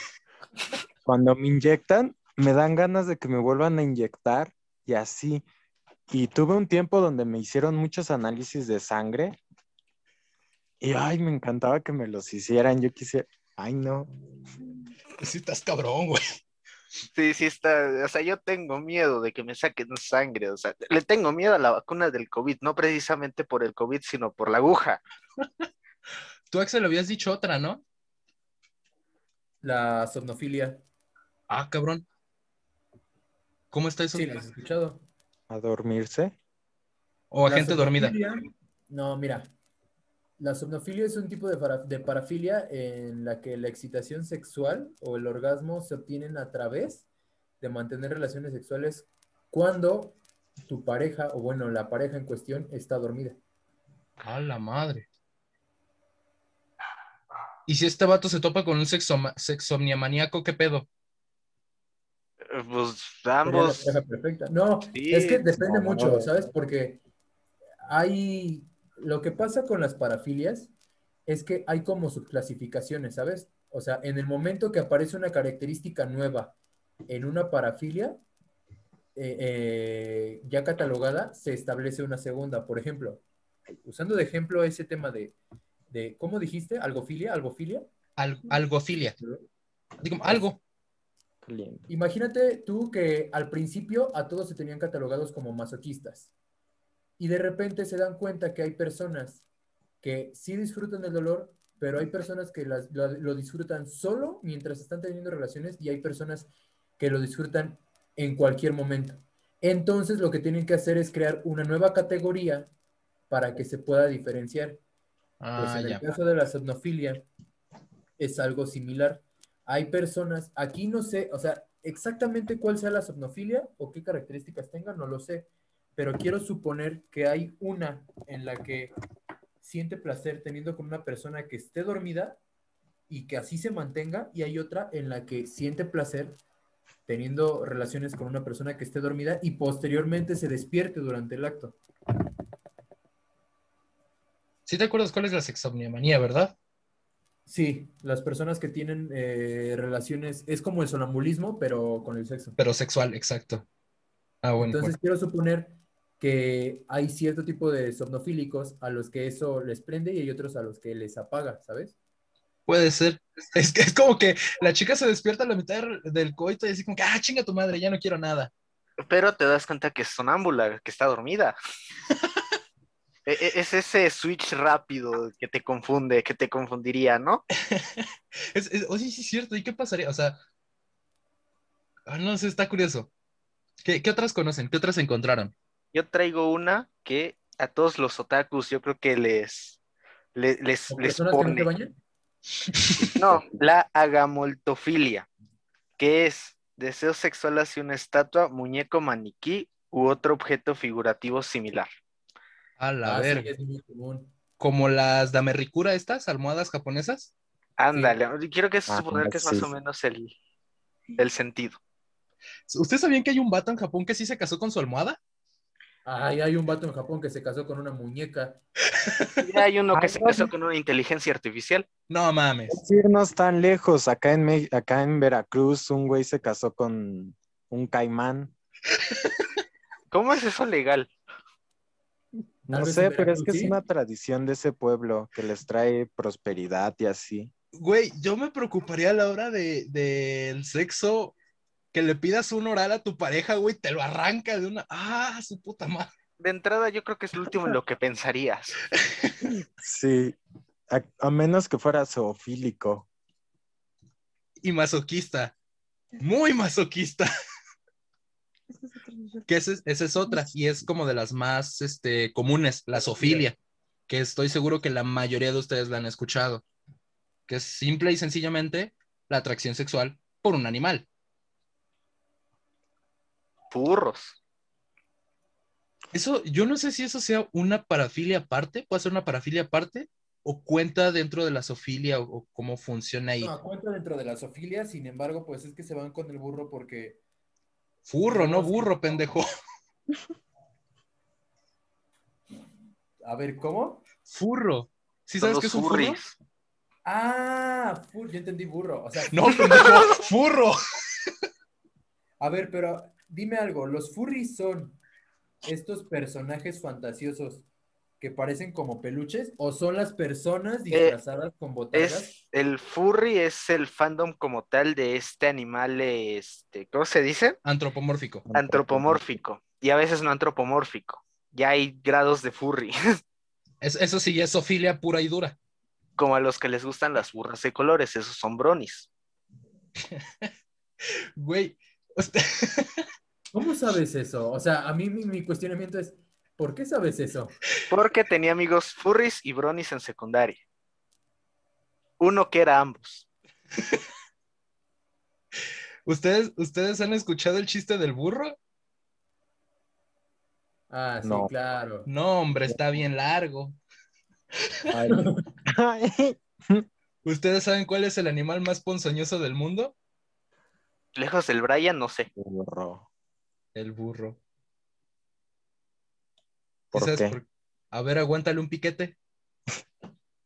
Cuando me inyectan, me dan ganas de que me vuelvan a inyectar y así. Y tuve un tiempo donde me hicieron muchos análisis de sangre y ay, me encantaba que me los hicieran. Yo quisiera, ay no. Sí, estás cabrón, güey. Sí, sí está, o sea, yo tengo miedo de que me saquen sangre, o sea, le tengo miedo a la vacuna del COVID, no precisamente por el COVID, sino por la aguja. *laughs* Tú, Axel, habías dicho otra, ¿no? La somnofilia. Ah, cabrón. ¿Cómo está eso? Sí, ¿la has escuchado? A dormirse. O a La gente dormida. No, mira. La somnofilia es un tipo de, para- de parafilia en la que la excitación sexual o el orgasmo se obtienen a través de mantener relaciones sexuales cuando tu pareja, o bueno, la pareja en cuestión está dormida. A la madre. ¿Y si este vato se topa con un sexoma- sexomniamaníaco, qué pedo? Eh, Pues ambos, perfecta. No, Sí, es que depende no. mucho, ¿sabes? Porque hay. Lo que pasa con las parafilias es que hay como subclasificaciones, ¿sabes? O sea, en el momento que aparece una característica nueva en una parafilia, eh, eh, ya catalogada, se establece una segunda. Por ejemplo, usando de ejemplo ese tema de, de ¿cómo dijiste? ¿Algofilia? ¿Algofilia? Al- algofilia. Digo, algo. Imagínate tú que al principio a todos se tenían catalogados como masoquistas y de repente se dan cuenta que hay personas que sí disfrutan del dolor, pero hay personas que las- lo, lo disfrutan solo mientras están teniendo relaciones y hay personas que lo disfrutan en cualquier momento. Entonces lo que tienen que hacer es crear una nueva categoría para que se pueda diferenciar. Pues Ah, en el caso de la somnofilia es algo similar. Hay personas, aquí no sé, o sea, exactamente cuál sea la somnofilia o qué características tenga, no lo sé, pero quiero suponer que hay una en la que siente placer teniendo con una persona que esté dormida y que así se mantenga, y hay otra en la que siente placer teniendo relaciones con una persona que esté dormida y posteriormente se despierte durante el acto. Sí te acuerdas cuál es la sexomniamanía, ¿verdad? Sí, las personas que tienen eh, relaciones, es como el sonambulismo, pero con el sexo. Pero sexual, exacto. Ah, bueno. Entonces bueno. quiero suponer que hay cierto tipo de somnofílicos a los que eso les prende y hay otros a los que les apaga, ¿sabes? Puede ser. Es que es como que la chica se despierta a la mitad del- coito y así como que, ah, chinga tu madre, ya no quiero nada. Pero te das cuenta que es sonámbula, que está dormida. *laughs* E- e- es ese switch rápido que te confunde, que te confundiría, ¿no? *laughs* Es, es- oye, sí es cierto. ¿Y qué pasaría? O sea, ah, no sé, está curioso. ¿Qué, qué otras conocen? ¿Qué otras encontraron? Yo traigo una que a todos los otakus yo creo que les, le- les, ¿O les personas que no te pone. bañan? *laughs* No, la agamoltofilia, que es deseo sexual hacia una estatua, muñeco, maniquí u otro objeto figurativo similar. A la Ah, sí, verga. Como las damerricura estas, almohadas japonesas. Ándale, quiero que Ah, suponer que es más o menos el, el sentido. ¿Ustedes sabían que hay un vato en Japón que sí se casó con su almohada? Ay, hay un vato en Japón que se casó con una muñeca. Y hay uno que Ay, se no. casó con una inteligencia artificial. No mames. Es irnos tan lejos. Acá en, Me- acá en Veracruz, un güey se casó con un caimán. ¿Cómo es eso legal? No sé, pero es que es una tradición de ese pueblo que les trae prosperidad y así. Güey, yo me preocuparía a la hora de, del sexo que le pidas un oral a tu pareja, güey, te lo arranca de una. ¡Ah, su puta madre! De entrada, yo creo que es lo último en lo que pensarías. *laughs* Sí, a, a menos que fuera zoofílico. Y masoquista. Muy masoquista. que ese es- esa es otra, y es como de las más este, comunes, la zoofilia, que estoy seguro que la mayoría de ustedes la han escuchado, que es simple y sencillamente la atracción sexual por un animal. Furros. Eso, yo no sé si eso sea una parafilia aparte, puede ser una parafilia aparte, o cuenta dentro de la zoofilia, o, o cómo funciona ahí. No, cuenta dentro de la zoofilia, sin embargo, pues es que se van con el burro porque Furro, no burro, pendejo. *laughs* A ver, ¿cómo? Furro. ¿Sí sabes qué es un furro? Ah, fur- yo entendí burro. O sea, No, pendejo, *laughs* furro. a ver, pero dime algo, ¿los furries son estos personajes fantasiosos que parecen como peluches o son las personas disfrazadas con botargas? Es, el furry es el fandom como tal de este animal, este, ¿cómo se dice? Antropomórfico. Antropomórfico. Y a veces no antropomórfico. Ya hay grados de furry, *laughs* Es- eso sí, es zoofilia pura y dura. como a los que les gustan las burras de colores, esos son bronis. *laughs* Güey, *laughs* usted- ¿Cómo sabes eso? O sea, a mí mi, mi cuestionamiento es, ¿por qué sabes eso? Porque tenía amigos furries y bronis en secundaria. Uno que era ambos. *laughs* ¿ustedes, ¿ustedes han escuchado el chiste del burro? Ah, sí, No. claro. No, hombre, está bien largo. Ay. *laughs* ¿Ustedes saben cuál es el animal más ponzoñoso del mundo? Lejos del Brian, no sé. Burro. El burro. ¿Sí ¿Por qué? por- A ver, aguántale un piquete.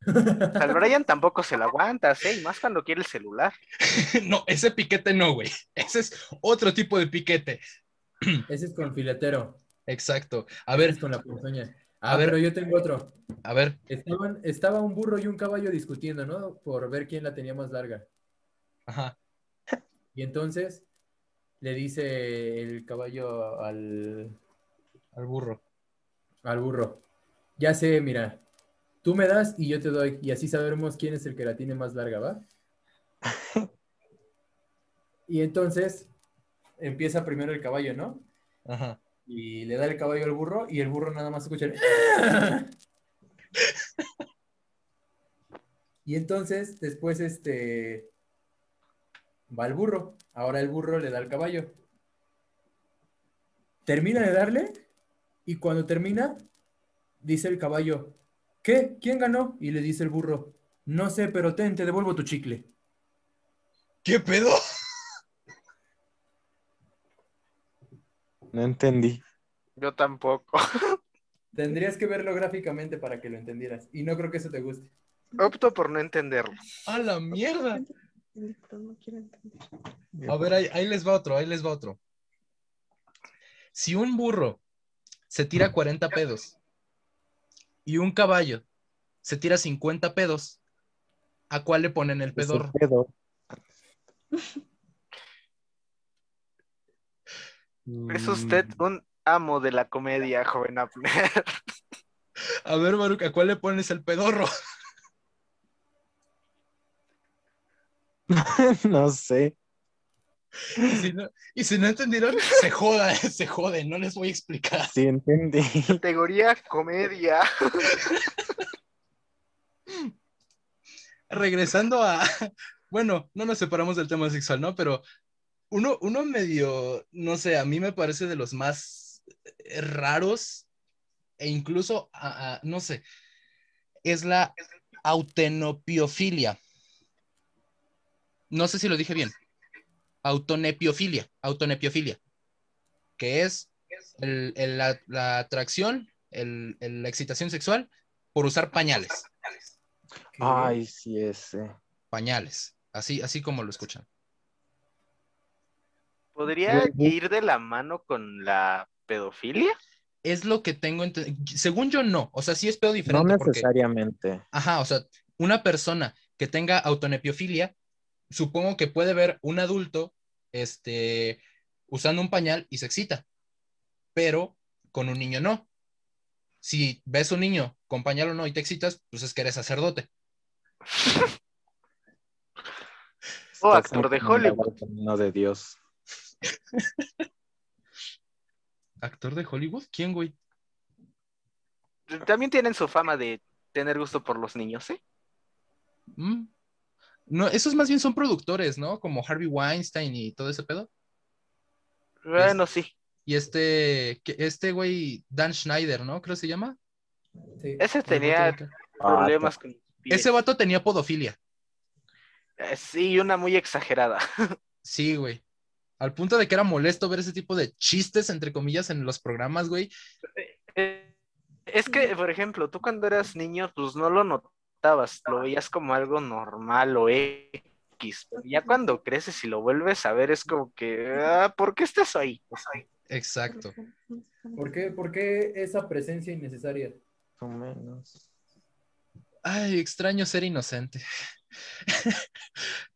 Al Brian tampoco se lo aguantas, ¿eh? Y más cuando quiere el celular. *laughs* no, ese piquete no, güey. Ese es otro tipo de piquete. *clears throat* Ese es con filetero. Exacto. A Ese ver, es con la ponzoña. A Ah, ver. pero yo tengo otro. a ver. Estaban, estaba un burro y un caballo discutiendo, ¿no? Por ver quién la tenía más larga. Ajá. Y entonces le dice el caballo al, Al burro. al burro, ya sé, mira, tú me das y yo te doy, y así sabremos quién es el que la tiene más larga, ¿va? *laughs* Y entonces empieza primero el caballo, ¿no? Ajá. Y le da el caballo al burro y el burro nada más escucha el... *laughs* *laughs* Y entonces después este va el burro. Ahora el burro le da al caballo. Termina de darle y cuando termina dice el caballo, ¿qué? ¿Quién ganó? Y le dice el burro, no sé, pero ten, te devuelvo tu chicle. ¿Qué pedo? No entendí. Yo tampoco. *laughs* Tendrías que verlo gráficamente para que lo entendieras. Y no creo que eso te guste. Opto por no entenderlo. A la mierda. Pero no quiero entender. A ver, ahí, ahí les va otro, ahí les va otro. Si un burro se tira 40 pedos y un caballo se tira 50 pedos, ¿a cuál le ponen el Ese pedorro? pedo. *laughs* Es usted un amo de la comedia, joven Abner. A ver, Baruch, ¿a cuál le pones el pedorro? *laughs* no sé. Y si no, y si no entendieron, se joda, *laughs* se joden, no les voy a explicar. Sí, entendí. Categoría comedia. Regresando a, bueno, no nos separamos del tema sexual, ¿no? Pero uno, uno medio, no sé, a mí me parece de los más raros e incluso, a- a- no sé, es la autenopiofilia. No sé si lo dije bien. Autonepiofilia, autonepiofilia, que es el- el- la, la atracción, el- el- la excitación sexual por usar pañales. Ay, sí, ese. Pañales, así, así como lo escuchan. ¿Podría ir de la mano con la pedofilia? Es lo que tengo ente- Según yo, no. O sea, sí es pedo No diferente. porque- necesariamente. Ajá, o sea, una persona que tenga autonepiofilia, supongo que puede ver un adulto este, usando un pañal y se excita, pero con un niño no. Si ves un niño con pañal o no y te excitas, pues es que eres sacerdote. *laughs* O Estás actor de Hollywood. camino de Dios. ¿Actor de Hollywood? ¿Quién, güey? También tienen su fama de tener gusto por los niños, ¿eh? Mm. No, esos más bien son productores, ¿no? Como Harvey Weinstein y todo ese pedo. Bueno, sí. Y este, que- este güey, Dan Schneider, ¿no? Creo que se llama. Sí. Ese tenía acá. problemas con. Ese vato tenía podofilia. Eh, Sí, una muy exagerada. *laughs* Sí, güey. Al punto de que era molesto ver ese tipo de chistes, entre comillas, en los programas, güey. Eh, Es que, por ejemplo, tú cuando eras niño, pues no lo lo veías como algo normal o X. Pero ya cuando creces y lo vuelves a ver, es como que, ah, ¿por qué estás ahí? Exacto. ¿Por qué, ¿Por qué esa presencia innecesaria? Más o menos. Ay, extraño ser inocente. *laughs*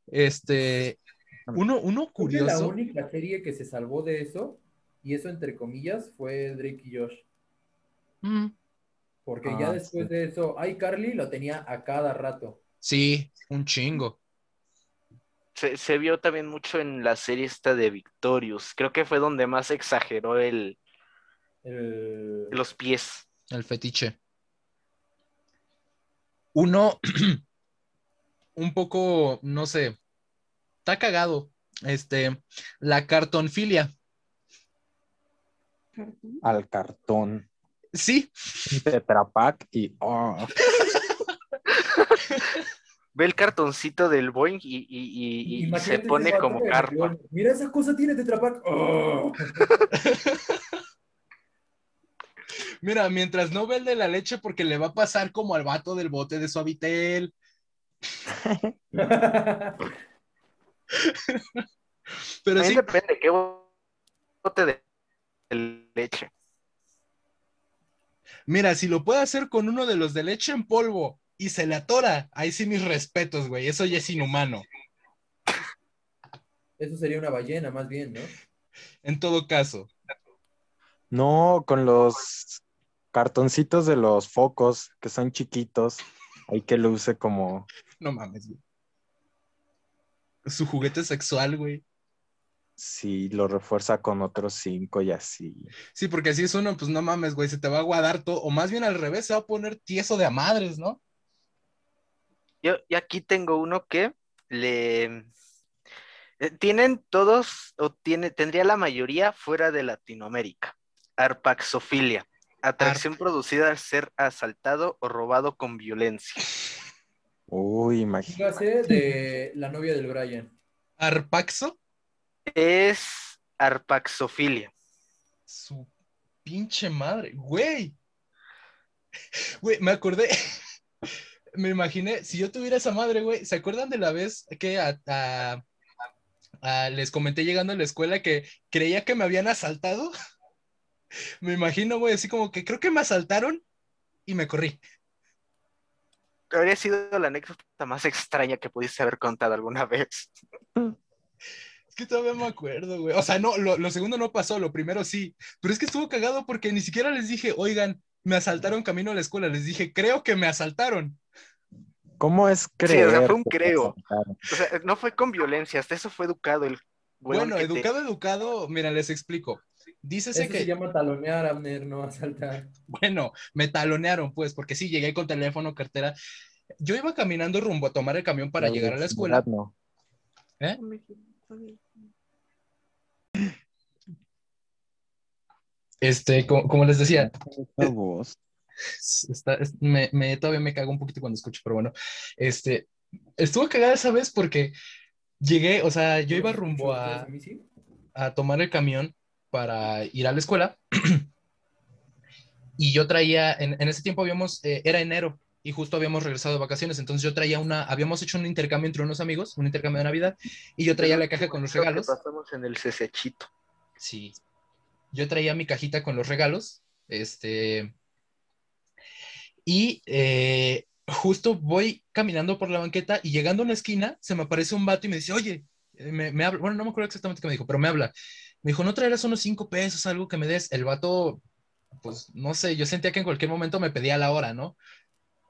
Este, uno, uno Creo que la curioso. única serie que se salvó de eso, y eso entre comillas, fue Drake y Josh. Mm, Porque Ah, ya después sí. de eso, iCarly lo tenía a cada rato. sí, un chingo. Se, se vio también mucho en la serie esta de Victorious. Creo que fue donde más exageró el, El- los pies. El fetiche. Uno, *clears throat* un poco, no sé, está cagado. Este, la cartonfilia. Al cartón. Sí, Un Tetrapack y. oh, *laughs* Ve el cartoncito del Boeing y, y- y- y se pone como carpa. Mira, esa cosa tiene Tetrapack. ¡Oh! *laughs* Mira, mientras no ve el de la leche, porque le va a pasar como al vato del bote de Suavitel. *laughs* Pero sí, depende qué bote de leche. Mira, si lo puede hacer con uno de los de leche en polvo y se le atora, ahí sí mis respetos, güey. Eso ya es inhumano. Eso sería una ballena, más bien, ¿no? En todo caso. No, con los cartoncitos de los focos, que son chiquitos, hay que lo use como... No mames, güey. Su juguete sexual, güey. Si lo refuerza con otros cinco y así. Sí, porque así es uno, pues no mames, güey, se te va a aguadar todo, o más bien al revés, se va a poner tieso de a madres, ¿no? Yo, yo aquí tengo uno que le eh, tienen todos, o tiene, tendría la mayoría fuera de Latinoamérica. Arpaxofilia. Atracción producida al ser asaltado o robado con violencia. Uy, imagínate. De la novia del Brian. Arpaxo, Es arpaxofilia. su pinche madre, güey. Güey, me acordé, *laughs* me imaginé, si yo tuviera esa madre, güey, ¿se acuerdan de la vez que a- a- a- les comenté llegando a la escuela que creía que me habían asaltado? *laughs* Me imagino, güey, así como que creo que me asaltaron y me corrí. Habría sido la anécdota más extraña que pudiste haber contado alguna vez. *laughs* Es que todavía me acuerdo, güey. O sea, no, lo, lo segundo no pasó, lo primero sí. Pero es que estuvo cagado porque ni siquiera les dije, oigan, me asaltaron camino a la escuela. Les dije, creo que me asaltaron. ¿Cómo es Sí, creer? o sea, fue un creo. O sea, no fue con violencia, hasta eso fue educado el weón Bueno, te- educado, educado, mira, les explico. Dícese Eso que, se llama talonear, Abner, no asaltar. bueno, me talonearon, pues, porque sí, llegué con teléfono, cartera. Yo iba caminando rumbo a tomar el camión para llegar a la escuela. No. Este, como, como les decía, está- es- me, me- todavía me cago un poquito cuando escucho, pero bueno, este, estuvo cagada esa vez porque llegué, o sea, yo iba rumbo a, a tomar el camión para ir a la escuela. *clears throat* Y yo traía, en, en ese tiempo habíamos, eh, era enero y justo habíamos regresado de vacaciones, entonces yo traía una, habíamos hecho un intercambio entre unos amigos, un intercambio de Navidad y yo traía la caja con los regalos. pasamos en el cesechito. Sí. Yo traía mi cajita con los regalos. Este. Y eh, justo voy caminando por la banqueta y llegando a una esquina, se me aparece un vato y me dice, oye, eh, me, me habla. Bueno, no me acuerdo exactamente qué me dijo, pero me habla. Me dijo, ¿no traerás unos cinco pesos, algo que me des? El vato, pues no sé, yo sentía que en cualquier momento me pedía la hora, ¿no?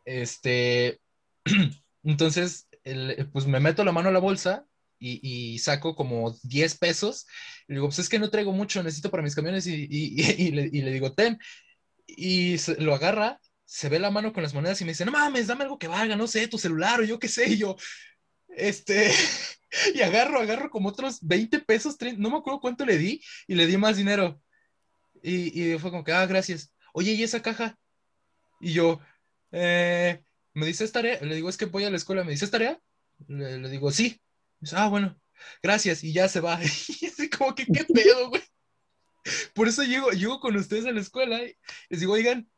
Este. *clears throat* Entonces, el- pues me meto la mano a la bolsa y, y saco como 10 pesos. Y digo, pues es que no traigo mucho, necesito para mis camiones. Y- *laughs* y le, y le digo, ten. Y se- lo agarra, se ve la mano con las monedas y me dice, no mames, dame algo que valga, no sé, tu celular o yo qué sé. Y yo, este. *laughs* Y agarro, agarro como otros 20 pesos, 30, no me acuerdo cuánto le di, y le di más dinero. Y, y fue como que, ah, gracias. Oye, ¿y esa caja? Y yo, eh, ¿me dices tarea? Le digo, es que voy a la escuela, ¿me dices tarea? Le, le digo, sí. Dice, ah, bueno, gracias, y ya se va. *laughs* Y así como que, ¿qué pedo, güey? Por eso llego, llego con ustedes a la escuela y les digo, oigan,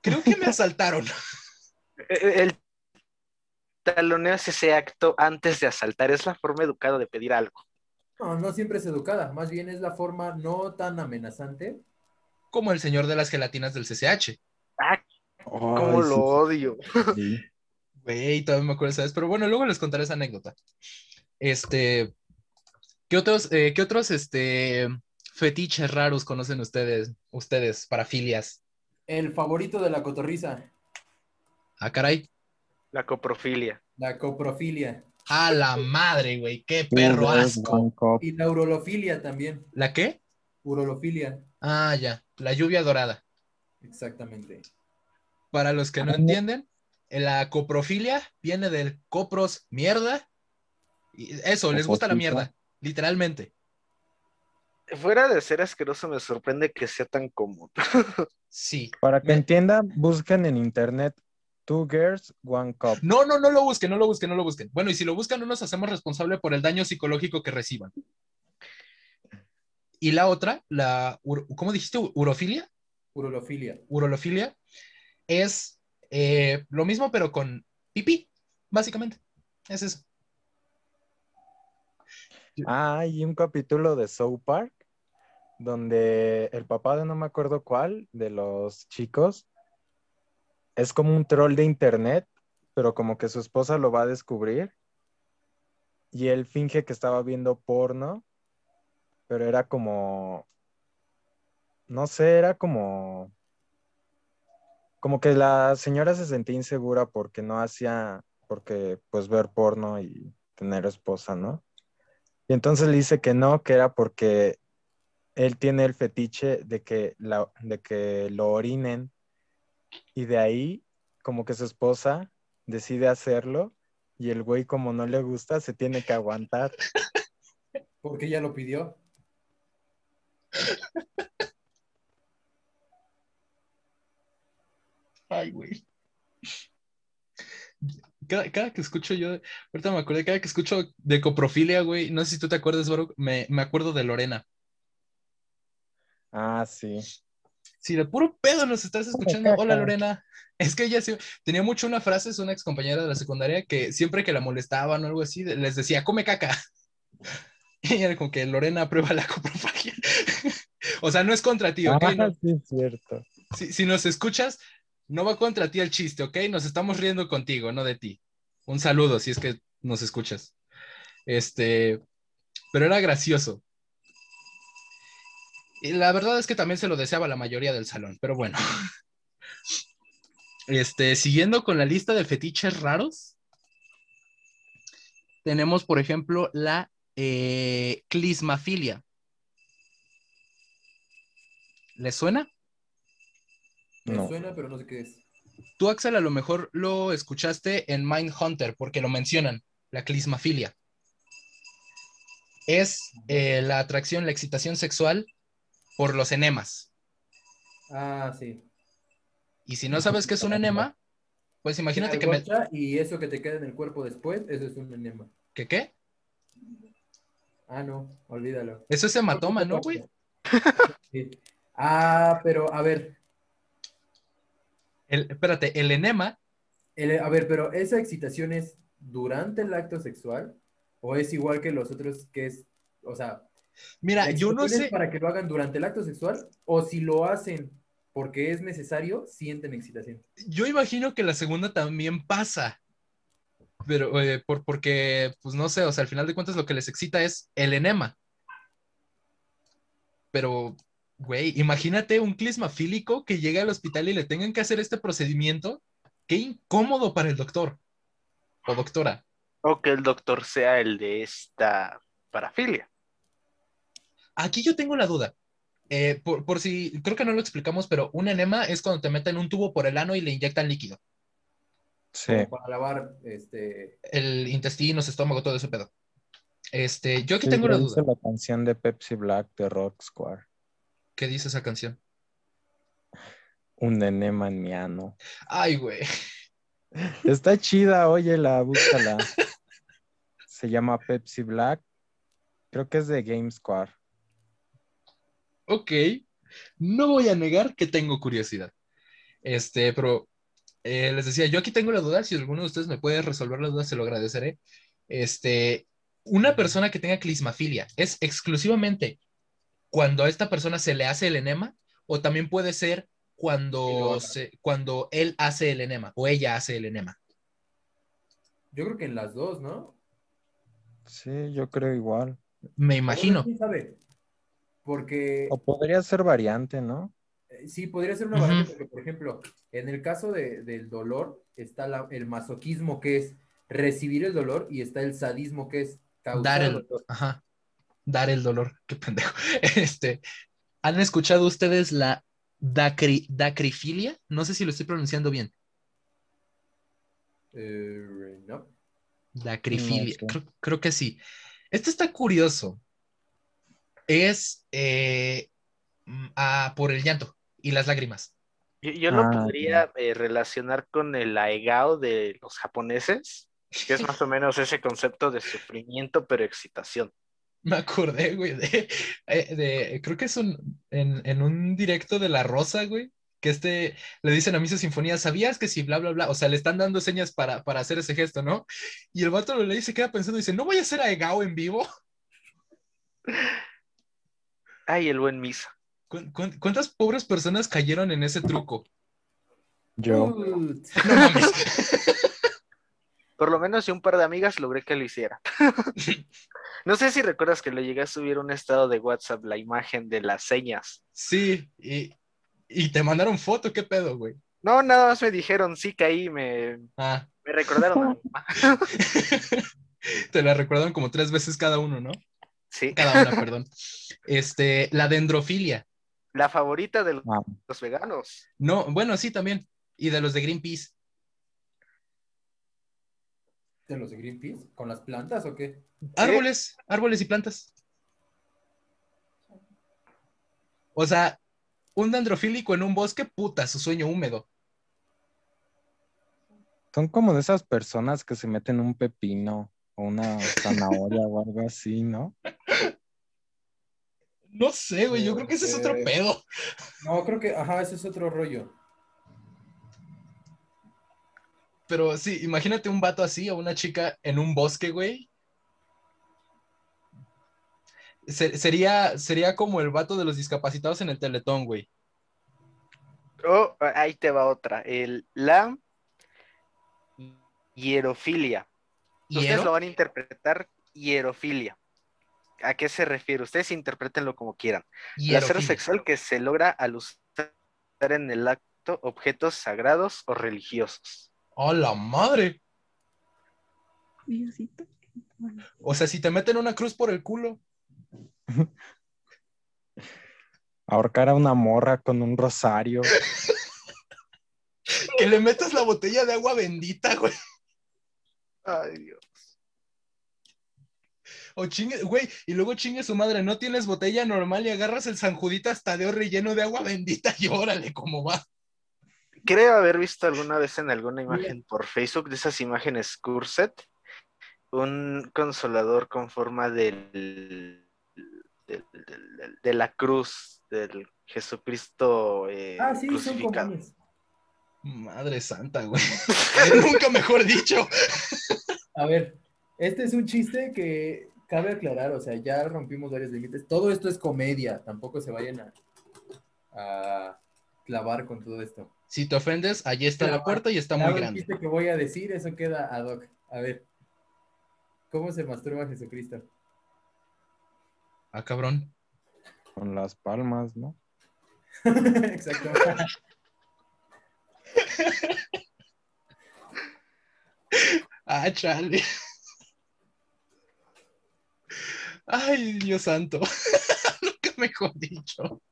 creo que me *laughs* asaltaron. El taloneo es ese acto antes de asaltar, es la forma educada de pedir algo. No, no siempre es educada, más bien es la forma no tan amenazante. Como el señor de las gelatinas del CCH. Ah, cómo lo odio. sí. Güey, todavía me acuerdo, ¿sabes? Pero bueno, luego les contaré esa anécdota. Este, ¿qué otros, eh, qué otros, este, fetiches raros conocen ustedes, ustedes, parafilias? El favorito de la cotorriza, Ah, caray. La coprofilia. la coprofilia. A la madre, güey, qué perro asco. Y la urolofilia también. ¿La qué? Urolofilia, Ah, ya, la lluvia dorada. exactamente. Para los que no entienden, la coprofilia viene del copros mierda. Y eso, les gusta la mierda, literalmente. Fuera de ser asqueroso, me sorprende que sea tan común. *laughs* Sí. Para que Me- entiendan, busquen en internet Two Girls, One Cup. No, no, no lo busquen, no lo busquen, no lo busquen. Bueno, y si lo buscan, no nos hacemos responsable por el daño psicológico que reciban. Y la otra, la, ¿cómo dijiste? ¿Urofilia? Urolofilia. urolofilia, es eh, lo mismo, pero con pipí, básicamente. Es eso. Ah, hay un capítulo de South Park donde el papá de no me acuerdo cuál de los chicos es como un troll de internet, pero como que su esposa lo va a descubrir y él finge que estaba viendo porno, pero era como, no sé, era como, como que la señora se sentía insegura porque no hacía, porque pues ver porno y tener esposa, ¿no? Y entonces le dice que no, que era porque él tiene el fetiche de que, la, de que lo orinen y de ahí como que su esposa decide hacerlo y el güey como no le gusta se tiene que aguantar. Porque ella lo pidió. *laughs* Ay, güey. Cada, cada que escucho yo, ahorita me acordé, cada que escucho de coprofilia, güey, no sé si tú te acuerdas, Baruch, me, me acuerdo de Lorena. Ah, sí. Si de puro pedo nos estás escuchando, hola Lorena. Es que ella sí- tenía mucho una frase, es una ex compañera de la secundaria, que siempre que la molestaban o algo así, les decía, come caca. *laughs* Y era como que Lorena prueba la coprofagia. *laughs* O sea, no es contra ti, ¿ok? Ah, No- sí, es cierto. si, si nos escuchas, no va contra ti el chiste, ¿ok? Nos estamos riendo contigo, no de ti. Un saludo si es que nos escuchas. Este, pero era gracioso. Y la verdad es que también se lo deseaba la mayoría del salón, pero bueno. *laughs* Este, siguiendo con la lista de fetiches raros, tenemos, por ejemplo, la eh, clismafilia. ¿Les suena? Me No. suena, pero no sé qué es. Tú, Axel, a lo mejor lo escuchaste en Mindhunter porque lo mencionan, la clismafilia. Es eh, la atracción, la excitación sexual por los enemas. Ah, sí. Y si no sabes qué es un enema, pues imagínate que me... Y eso que te queda en el cuerpo después, eso es un enema. ¿Qué qué? Ah, no, olvídalo. Eso es hematoma, ¿no, güey? *laughs* Sí. Ah, pero a ver, El- espérate, el enema, el- a ver, pero ¿esa excitación es durante el acto sexual? ¿O es igual que los otros que es, o sea, mira, yo no sé, para que lo hagan durante el acto sexual? ¿O si lo hacen porque es necesario, sienten excitación? yo imagino que la segunda también pasa. Pero, eh, por, porque, pues no sé, o sea, al final de cuentas lo que les excita es el enema. Pero, güey, imagínate un clismafílico que llegue al hospital y le tengan que hacer este procedimiento. Qué incómodo para el doctor o doctora. O que el doctor sea el de esta parafilia. Aquí yo tengo la duda. Eh, por, por si, creo que no lo explicamos, pero un enema es cuando te meten un tubo por el ano y le inyectan líquido. Sí. Como para lavar, este, El intestino, estómago, todo ese pedo. Este, yo aquí Sí, tengo la duda. la canción de Pepsi Black de Rock Square. ¿Qué dice esa canción? Un enema en mi ano. Ay, güey. Está chida, óyela, búscala. Se llama Pepsi Black. Creo que es de Game Square. Ok. No voy a negar que tengo curiosidad. Este, pero eh, les decía, yo aquí tengo la duda. Si alguno de ustedes me puede resolver la duda, se lo agradeceré. Este, una persona que tenga clismafilia, ¿es exclusivamente cuando a esta persona se le hace el enema? ¿O también puede ser cuando, se, cuando él hace el enema o ella hace el enema? yo creo que en las dos, ¿no? Sí, yo creo igual. Me imagino. ¿quién sabe? Porque O podría ser variante, ¿no? eh, sí, podría ser una variante, porque, por ejemplo, en el caso de- del dolor, está la- el masoquismo, que es recibir el dolor, y está el sadismo, que es causar Dar el, dolor. ajá, dar el dolor. Qué pendejo. *laughs* Este, ¿han escuchado ustedes la dacri- dacrifilia? No sé si lo estoy pronunciando bien. Eh, no. Dacrifilia. No creo, creo que sí. Este está curioso. Es eh, mm, ah, por el llanto y las lágrimas. Yo, yo lo Ah, podría eh, relacionar con el aegao de los japoneses, que es más o menos ese concepto de sufrimiento pero excitación. Me acordé, güey, de, eh, de- creo que es un, en, en un directo de La Rosa, güey, que este, le dicen a Misa Sinfonía, ¿sabías que si bla, bla, bla? O sea, le están dando señas para, para hacer ese gesto, ¿no? Y el vato lo lee y se queda pensando, dice, ¿no voy a hacer a Egao en vivo? Ay, el buen Misa. ¿Cu- cu- ¿Cuántas pobres personas cayeron en ese truco? Yo. No mames. *laughs* Por lo menos yo un par de amigas logré que lo hiciera. *laughs* no sé si recuerdas que le llegué a subir un estado de WhatsApp la imagen de las señas. Sí, y, y te mandaron foto, ¿qué pedo, güey? No, nada más me dijeron, sí caí, me, Ah, me recordaron a mi mamá. *laughs* te la recordaron como tres veces cada uno, ¿no? Sí, Cada una, perdón. Este, la dendrofilia. la favorita de los, ah, los veganos. No, bueno, sí, también. Y de los de Greenpeace. ¿De los de Greenpeace? ¿Con las plantas o qué? Árboles, árboles y plantas. O sea, un dendrofílico en un bosque, puta, su sueño húmedo. son como de esas personas que se meten un pepino o una zanahoria o algo así, ¿no? No sé, güey, yo creo que ese es otro pedo. No, creo que, ajá, ese es otro rollo. Pero sí, imagínate un vato así o una chica en un bosque, güey. Se- sería, sería como el vato de los discapacitados en el Teletón, güey. Oh, ahí te va otra. El, la hierofilia. Ustedes lo van a interpretar hierofilia. ¿A qué se refiere? Ustedes interpretenlo como quieran. Placer sexual que se logra al usar en el acto objetos sagrados o religiosos. ¡A la madre! Diosito. O sea, si te meten una cruz por el culo. *laughs* Ahorcar a una morra con un rosario. *laughs* Que le metas la botella de agua bendita, güey. Ay, Dios. O chingue, güey, y luego chingue su madre, no tienes botella normal y agarras el San Judita Tadeo relleno de agua bendita y órale, cómo va. Creo haber visto alguna vez en alguna imagen por Facebook de esas imágenes Curset, un consolador con forma del, del- del- del- de la cruz del Jesucristo eh, Ah, sí, son crucificado. Madre santa, güey. *laughs* Nunca mejor dicho. A ver, este es un chiste que cabe aclarar, o sea, ya rompimos varios límites. Todo esto es comedia, tampoco se vayan a, a clavar con todo esto. Si te ofendes, allí está Pero, la puerta y está muy grande. que voy a decir, eso queda ad hoc. A ver, ¿cómo se masturba Jesucristo? Ah, cabrón. Con las palmas, ¿no? *laughs* Exacto. *laughs* Ah, chale. Ay, Dios santo. *laughs* Nunca mejor dicho.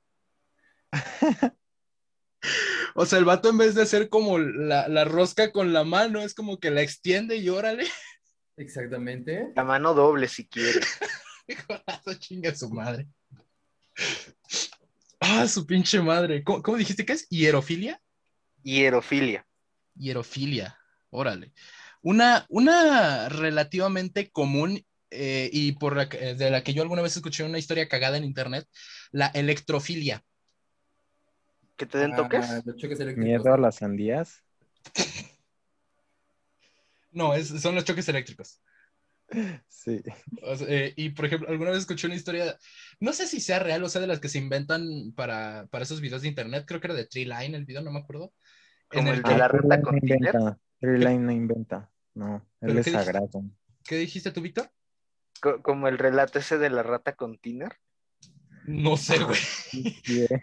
O sea, el vato en vez de hacer como la, la rosca con la mano, es como que la extiende y órale. Exactamente. La mano doble si quiere. *laughs* Hijo chinga su madre. Ah, su pinche madre. ¿Cómo, cómo dijiste que es? ¿Hierofilia? Hierofilia. Hierofilia. Órale. Una, una relativamente común eh, y por la que- de la que yo alguna vez escuché una historia cagada en internet, la electrofilia. Que te den toques. Ah, los choques eléctricos. Miedo a las sandías. No, es- son los choques eléctricos. Sí. O sea, eh, y por ejemplo, alguna vez escuché una historia, no sé si sea real o sea de las que se inventan para, para esos videos de internet, creo que era de Tree Line el video, no me acuerdo. Como en el el de que- la Tree rata Line con no Tinder. inventa. Tree Line no inventa. No, él ¿Pero es qué dijiste? sagrado. ¿Qué dijiste tú, Víctor? Co- como el relato ese de la rata con Tiner. No sé, güey. *laughs* Sí, eh.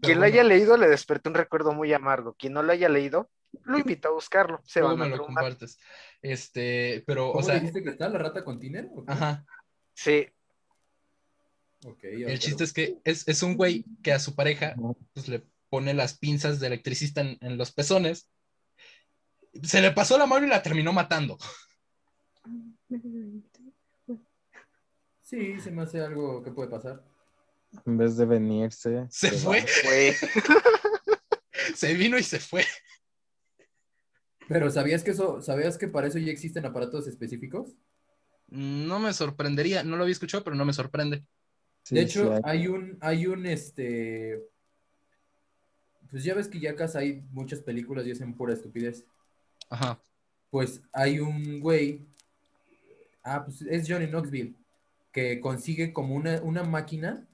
Quien lo haya leído le despertó un recuerdo muy amargo. Quien no lo haya leído, lo invito a buscarlo. Se van a me lo compartes. Este, pero, ¿Cómo o sea, dijiste que está la rata con tiner? Ajá. Sí, Ok, El chiste es que es, es un güey que a su pareja pues, le pone las pinzas de electricista en, en los pezones. Se le pasó la mano y la terminó matando. Sí, se me hace algo que puede pasar. En vez de venirse. Se fue, fue. *laughs* se vino y se fue. Pero ¿sabías que eso, sabías que para eso ya existen aparatos específicos? No me sorprendería, no lo había escuchado, pero no me sorprende. Sí, de sí, hecho, hay- hay un, hay un, este, pues ya ves que ya casi hay muchas películas y hacen pura estupidez. Ajá. Pues hay un güey, ah, pues es Johnny Knoxville, que consigue como una, una máquina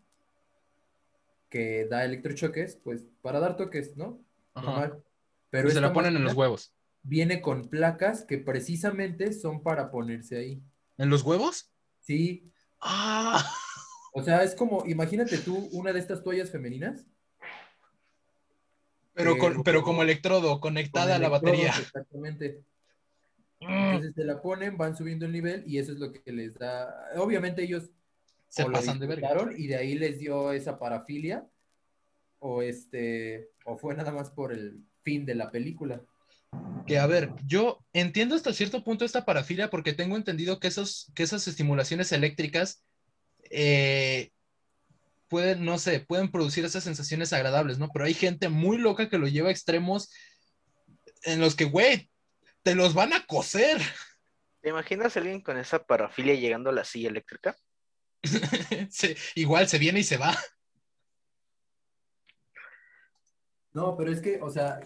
que da electrochoques, pues para dar toques, ¿no? Ajá. Normal. Pero y se la ponen en los huevos. Viene con placas que precisamente son para ponerse ahí. ¿En los huevos? Sí, Ah, o sea, es como, imagínate tú una de estas toallas femeninas. pero, con- Pero- como electrodo, conectada a la batería. Exactamente. Mm, Entonces se la ponen, van subiendo el nivel y eso es lo que les da. Obviamente ellos Se o lo pasan de verga. y de ahí les dio esa parafilia o este o fue nada más por el fin de la película. Que a ver, yo entiendo hasta cierto punto esta parafilia porque tengo entendido que, esos, que esas estimulaciones eléctricas eh, pueden, no sé, pueden producir esas sensaciones agradables, ¿no? Pero hay gente muy loca que lo lleva a extremos en los que, güey, te los van a coser. ¿Te imaginas a alguien con esa parafilia llegando a la silla eléctrica? *laughs* Se- igual se viene y se va. No, pero es que, o sea,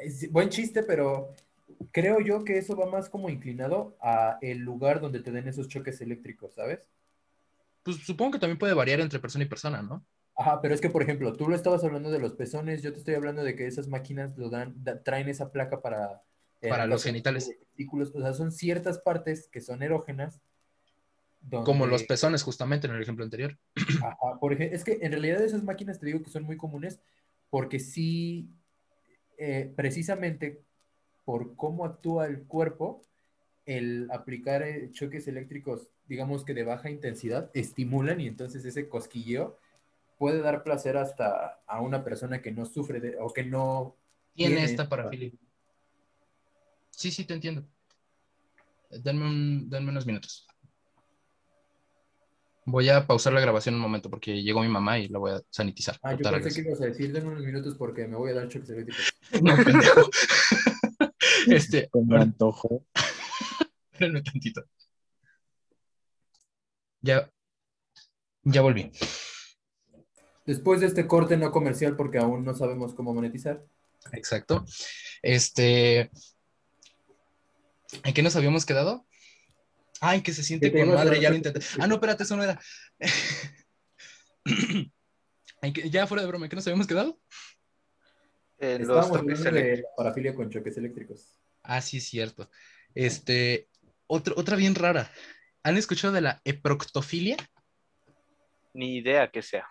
es buen chiste, pero creo yo que eso va más como inclinado a el lugar donde te den esos choques eléctricos, ¿sabes? Pues supongo que también puede variar entre persona y persona, ¿no? Ajá, pero es que, por ejemplo, tú lo estabas hablando de los pezones, yo te estoy hablando de que esas máquinas lo dan, da- traen esa placa para... Para los genitales. los. O sea, son ciertas partes que son erógenas. Como los pezones, justamente en el ejemplo anterior. Ajá, por ejemplo, es que en realidad esas máquinas te digo que son muy comunes porque sí, eh, precisamente por cómo actúa el cuerpo, el aplicar eh, choques eléctricos, digamos que de baja intensidad, estimulan y entonces ese cosquilleo puede dar placer hasta a una persona que no sufre de, o que no Tiene Tiene esta esta parafilia. Sí, sí, te entiendo. Denme, un, denme unos minutos. Voy a pausar la grabación un momento porque llegó mi mamá y la voy a sanitizar. Ah, yo pensé que ibas a decir, denme unos minutos porque me voy a dar choques eléctricos. *laughs* No, pendejo. *laughs* este, Como ahora- antojo. *laughs* espérenme tantito. Ya, ya volví. Después de este corte no comercial porque aún no sabemos cómo monetizar. Exacto. Este, ¿en qué nos habíamos quedado? Ay, que se siente Que con madre, ya lo intenté. Ah, no, espérate, eso no era. *coughs* ¿En ya fuera de broma, ¿en qué nos habíamos quedado? Eh, los toques eléctricos. la parafilia con choques eléctricos. Ah, sí, es cierto. Este, otro- otra bien rara. ¿Han escuchado de la eproctofilia? Ni idea que sea.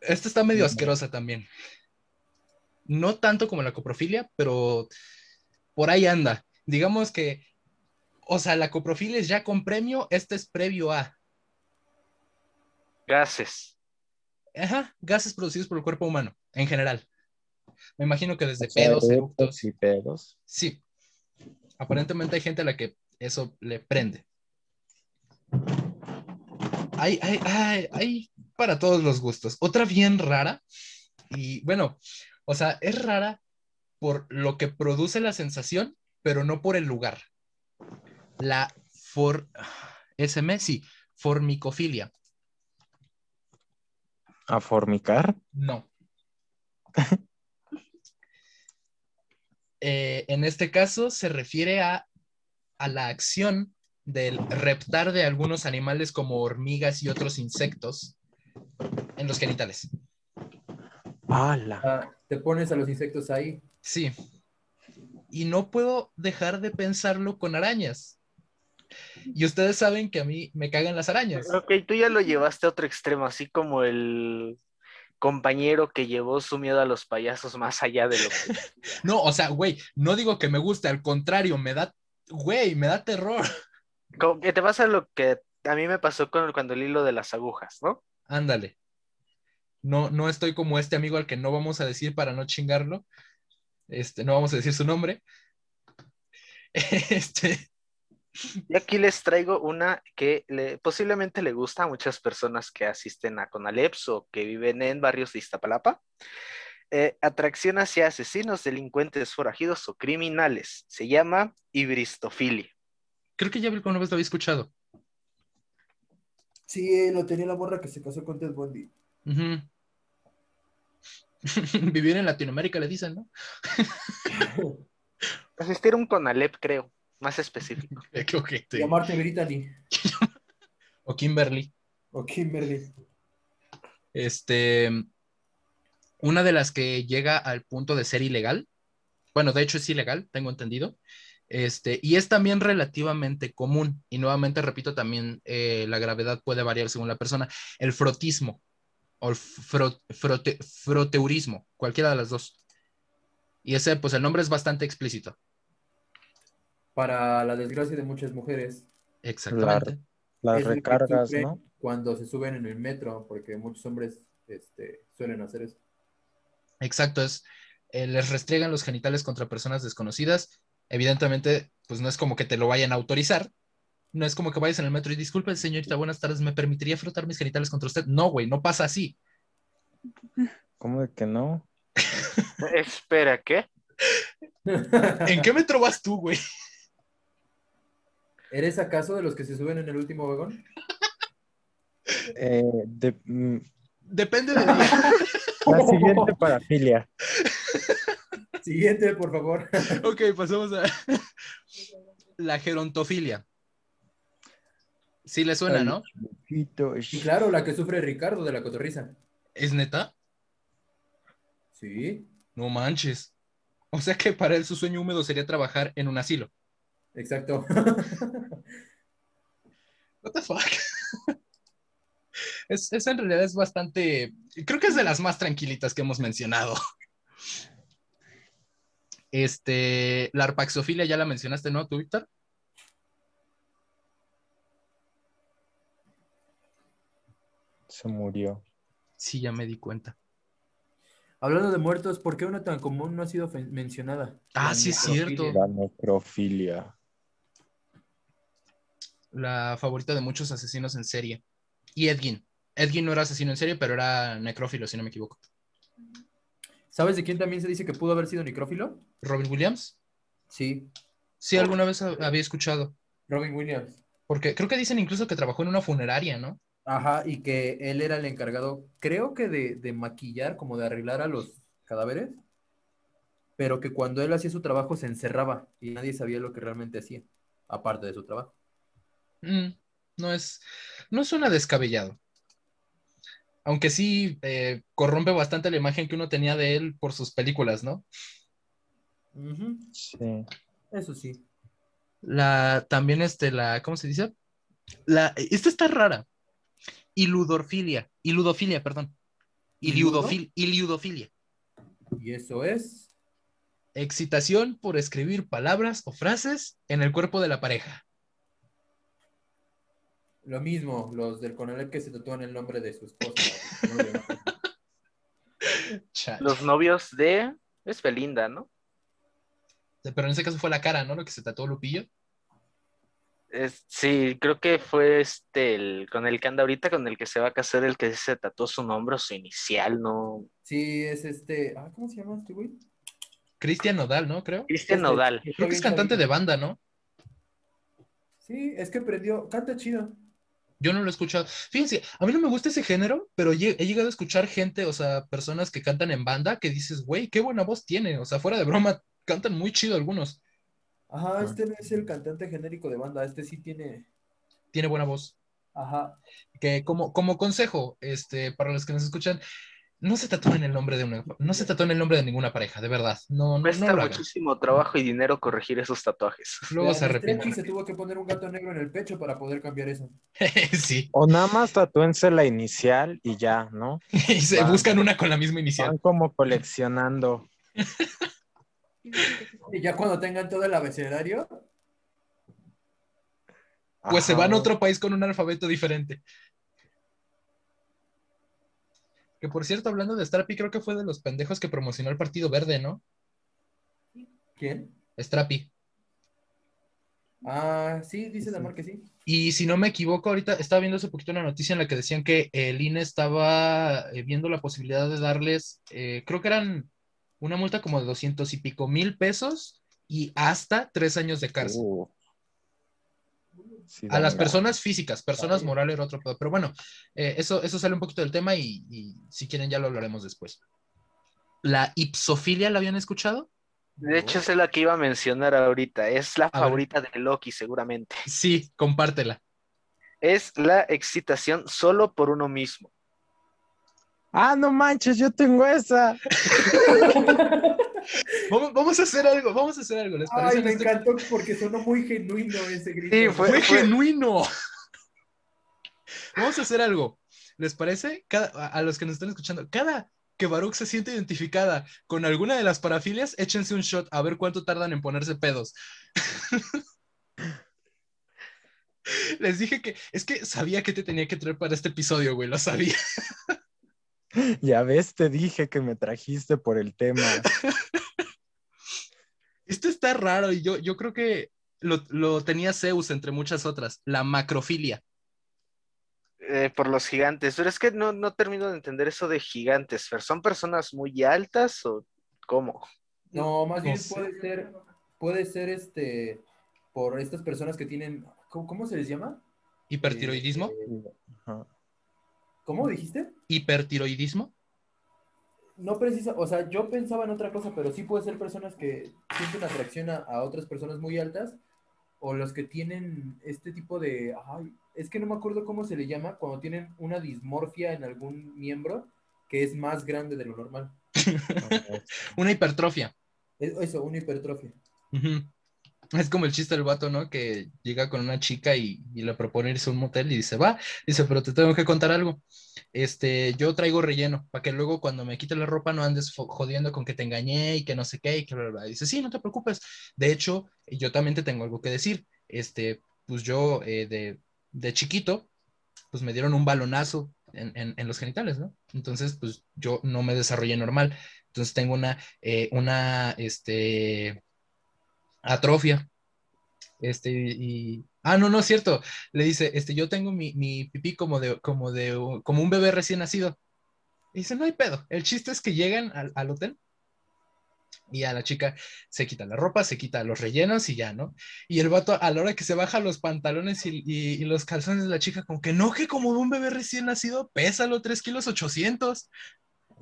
Esta está medio No. asquerosa también. No tanto como la coprofilia, pero por ahí anda. Digamos que, o sea, la coprofilia es ya con premio, este es previo a. Gases. Ajá, gases producidos por el cuerpo humano, en general. Me imagino que desde O sea, pedos, eructos. y pedos. Sí. Aparentemente hay gente a la que eso le prende. Hay, hay, hay, hay para todos los gustos. Otra bien rara, y bueno, o sea, es rara por lo que produce la sensación, pero no por el lugar. La for... SM, sí, formicofilia. ¿A formicar? No. *laughs* Eh, en este caso se refiere a, a la acción del reptar de algunos animales como hormigas y otros insectos en los genitales. ¡Hala! Ah, te pones a los insectos ahí. Sí. Y no puedo dejar de pensarlo con arañas. Y ustedes saben que a mí me cagan las arañas. Ok, tú ya lo llevaste a otro extremo, así como el compañero que llevó su miedo a los payasos más allá de lo que... *laughs* No, o sea, güey, no digo que me guste, al contrario, me da, güey, me da terror. Como que te pasa lo que a mí me pasó con cuando el hilo de las agujas, ¿no? Ándale. No, no estoy como este amigo al que no vamos a decir para no chingarlo. Este, no vamos a decir su nombre. *laughs* Este, Y aquí les traigo una que le- posiblemente le gusta a muchas personas que asisten a Conaleps o que viven en barrios de Iztapalapa. Eh, atracción hacia asesinos, delincuentes forajidos o criminales. Se llama hibristofilia. Creo que ya alguna vez lo había escuchado. Sí, lo tenía la morra que se casó con Ted Bundy. *laughs* Vivir en Latinoamérica, le dicen, ¿no? *laughs* Asistir a un Conalep, creo, más específico. *laughs* Llamarte Brittany *laughs* O Kimberly. o Kimberly. Este, una de las que llega al punto de ser ilegal, bueno, de hecho es ilegal, tengo entendido, este, y es también relativamente común, y nuevamente repito, también eh, la gravedad puede variar según la persona, el frotismo o el fro- frote- froteurismo, cualquiera de las dos. Y ese, pues el nombre es bastante explícito. Para la desgracia de muchas mujeres, Exactamente. Las es recargas, ¿no? Cuando se suben en el metro, porque muchos hombres este, suelen hacer eso. Exacto, es, eh, les restriegan los genitales contra personas desconocidas. Evidentemente, pues no es como que te lo vayan a autorizar. No es como que vayas en el metro y disculpe, señorita, buenas tardes, ¿me permitiría frotar mis genitales contra usted? No, güey, no pasa así. ¿Cómo de que no? *laughs* Espera, ¿qué? *laughs* ¿En qué metro vas tú, güey? ¿Eres acaso de los que se suben en el último vagón? Eh, de- mm, Depende del día. la siguiente parafilia. Siguiente, por favor. ok, pasamos a *laughs* la gerontofilia. Sí le suena, ¿no? Chiquito, Y claro, la que sufre Ricardo de la cotorriza. ¿Es neta? Sí, No manches. O sea que para él su sueño húmedo sería trabajar en un asilo. Exacto. *laughs* What the fuck? Es, esa en realidad es bastante. Creo que es de las más tranquilitas que hemos mencionado. Este, la arpaxofilia ya la mencionaste, ¿no, tú, Víctor? Se murió. Sí, ya me di cuenta. Hablando de muertos, ¿por qué una tan común no ha sido mencionada? Ah, La sí, es cierto. La necrofilia. La favorita de muchos asesinos en serie. Y Edgin. Edgin no era asesino en serie, pero era necrófilo, si no me equivoco. ¿Sabes de quién también se dice que pudo haber sido necrófilo? ¿Robin Williams? Sí, Sí, alguna vez ha- había escuchado. Robin Williams. Porque creo que dicen incluso que trabajó en una funeraria, ¿no? Ajá, y que él era el encargado, creo que de, de maquillar, como de arreglar a los cadáveres, pero que cuando él hacía su trabajo se encerraba y nadie sabía lo que realmente hacía, aparte de su trabajo. Mm, no es, no suena descabellado. Aunque sí eh, corrompe bastante la imagen que uno tenía de él por sus películas, ¿no? Sí. Eso sí. La, también este, la, ¿cómo se dice? La, esta está rara. Iludorfilia, iludofilia, perdón. Iliudofil, iliudofilia. Y eso es. Excitación por escribir palabras o frases en el cuerpo de la pareja. Lo mismo, los del Conalep que se tatúan el nombre de su esposa. *laughs* Los novios de. Es Belinda, ¿no? Pero en ese caso fue la cara, ¿no? Lo que se tatuó Lupillo. Es- sí, creo que fue este el, con el que anda ahorita, con el que se va a casar, el que se tatuó su nombre o su inicial, ¿no? Sí, es este. Ah, ¿Cómo se llama este güey? Cristian Nodal, ¿no? Creo. Cristian Este, Nodal. Creo que es cantante de banda, ¿no? Sí, es que prendió. Canta chido. Yo no lo he escuchado. Fíjense, a mí no me gusta ese género, pero he llegado a escuchar gente, o sea, personas que cantan en banda que dices, güey, qué buena voz tiene. O sea, fuera de broma, cantan muy chido algunos. Ajá, este no es el cantante genérico de banda, este sí tiene. Tiene buena voz. Ajá. Que como, como consejo, este, para los que nos escuchan, no se tatúen el nombre de una, no se tatúen el nombre de ninguna pareja, de verdad. No, no, no Cuesta hagan. muchísimo trabajo y dinero corregir esos tatuajes. *laughs* Luego La se arrepienten. Se tuvo que poner un gato negro en el pecho para poder cambiar eso. *laughs* sí. O nada más tatúense la inicial y ya, ¿no? *laughs* Y se Van. buscan una con la misma inicial. Van como coleccionando. Y ya cuando tengan todo el abecedario, Pues se van a otro país con un alfabeto diferente. Que por cierto, hablando de Strapi, creo que fue de los pendejos que promocionó el Partido Verde, ¿no? ¿quién? Strapi. Ah, sí, dice Damar que sí. Y si no me equivoco, ahorita estaba viendo hace poquito una noticia en la que decían que el INE estaba eh, viendo la posibilidad de darles, eh, creo que eran una multa como de doscientos y pico mil pesos y hasta tres años de cárcel. Uh, sí A las personas físicas, personas morales era otro pedo. Pero bueno, eh, eso, eso sale un poquito del tema y, y si quieren ya lo hablaremos después. ¿La ipsofilia la habían escuchado? De hecho, es la que iba a mencionar ahorita. Es la A ver. favorita de Loki, seguramente. Sí, compártela. Es la excitación solo por uno mismo. Ah, no manches, yo tengo esa. *laughs* Vamos, vamos a hacer algo, vamos a hacer algo. ¿Les parece? Ay, me este- encantó porque sonó muy genuino ese grito. Sí, fue- Fue genuino. Vamos a hacer algo. ¿Les parece? Cada- a los que nos están escuchando, cada que Baruch se siente identificada con alguna de las parafilias, échense un shot a ver cuánto tardan en ponerse pedos. *laughs* Les dije que es que sabía que te tenía que traer para este episodio, güey, lo sabía. Ya ves, te dije que me trajiste por el tema. *laughs* Esto está raro y yo, yo creo que lo, lo tenía Zeus entre muchas otras, la macrofilia. eh, por los gigantes. Pero es que no, no termino de entender eso de gigantes. Fer. ¿Son personas muy altas o cómo? No, más No bien sé. puede ser, puede ser este, por estas personas que tienen, ¿cómo, cómo se les llama? ¿Hipertiroidismo? Eh. ¿Cómo dijiste? ¿Hipertiroidismo? No precisa, o sea, yo pensaba en otra cosa, pero sí puede ser personas que sienten atracción a, a otras personas muy altas o los que tienen este tipo de, ay, es que no me acuerdo cómo se le llama cuando tienen una dismorfia en algún miembro que es más grande de lo normal. *laughs* Una hipertrofia. Es- Eso, una hipertrofia. Es como el chiste del vato, ¿no? Que llega con una chica y, y le propone irse a un motel y dice, va, dice, pero te tengo que contar algo. Este, yo traigo relleno, para que luego cuando me quite la ropa no andes jodiendo con que te engañé y que no sé qué, y que bla, bla. Dice, sí, no te preocupes. De hecho, yo también te tengo algo que decir. Este, pues yo eh, de, de chiquito, pues me dieron un balonazo en, en- en los genitales, ¿no? Entonces, pues yo no me desarrollé normal. Entonces tengo una, eh, una, este, atrofia. Este, y, ah, no, no es cierto. Le dice, este, yo tengo mi, mi pipí como de, como de, como un bebé recién nacido. Y dice, no hay pedo. El chiste es que llegan al, al hotel y a la chica se quita la ropa, se quita los rellenos y ya, ¿no? Y el vato a la hora que se baja los pantalones y, y- y los calzones de la chica, como que no, que como de un bebé recién nacido, pésalo 3 kilos 800.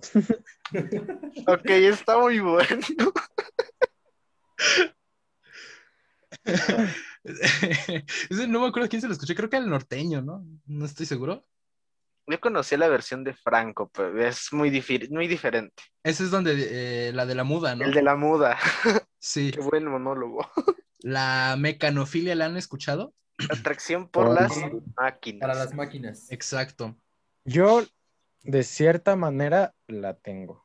*laughs* Ok, está muy bueno. *laughs* *laughs* Ese no me acuerdo quién se lo escuché, creo que al norteño, ¿no? No estoy seguro. Yo conocí la versión de Franco, pero es muy, difi- muy diferente. Ese es donde eh, la de la muda, ¿no? El de la muda. *laughs* Sí. Qué buen monólogo. La mecanofilia la han escuchado. Atracción por las máquinas. Para las máquinas. Exacto. Yo, de cierta manera, la tengo.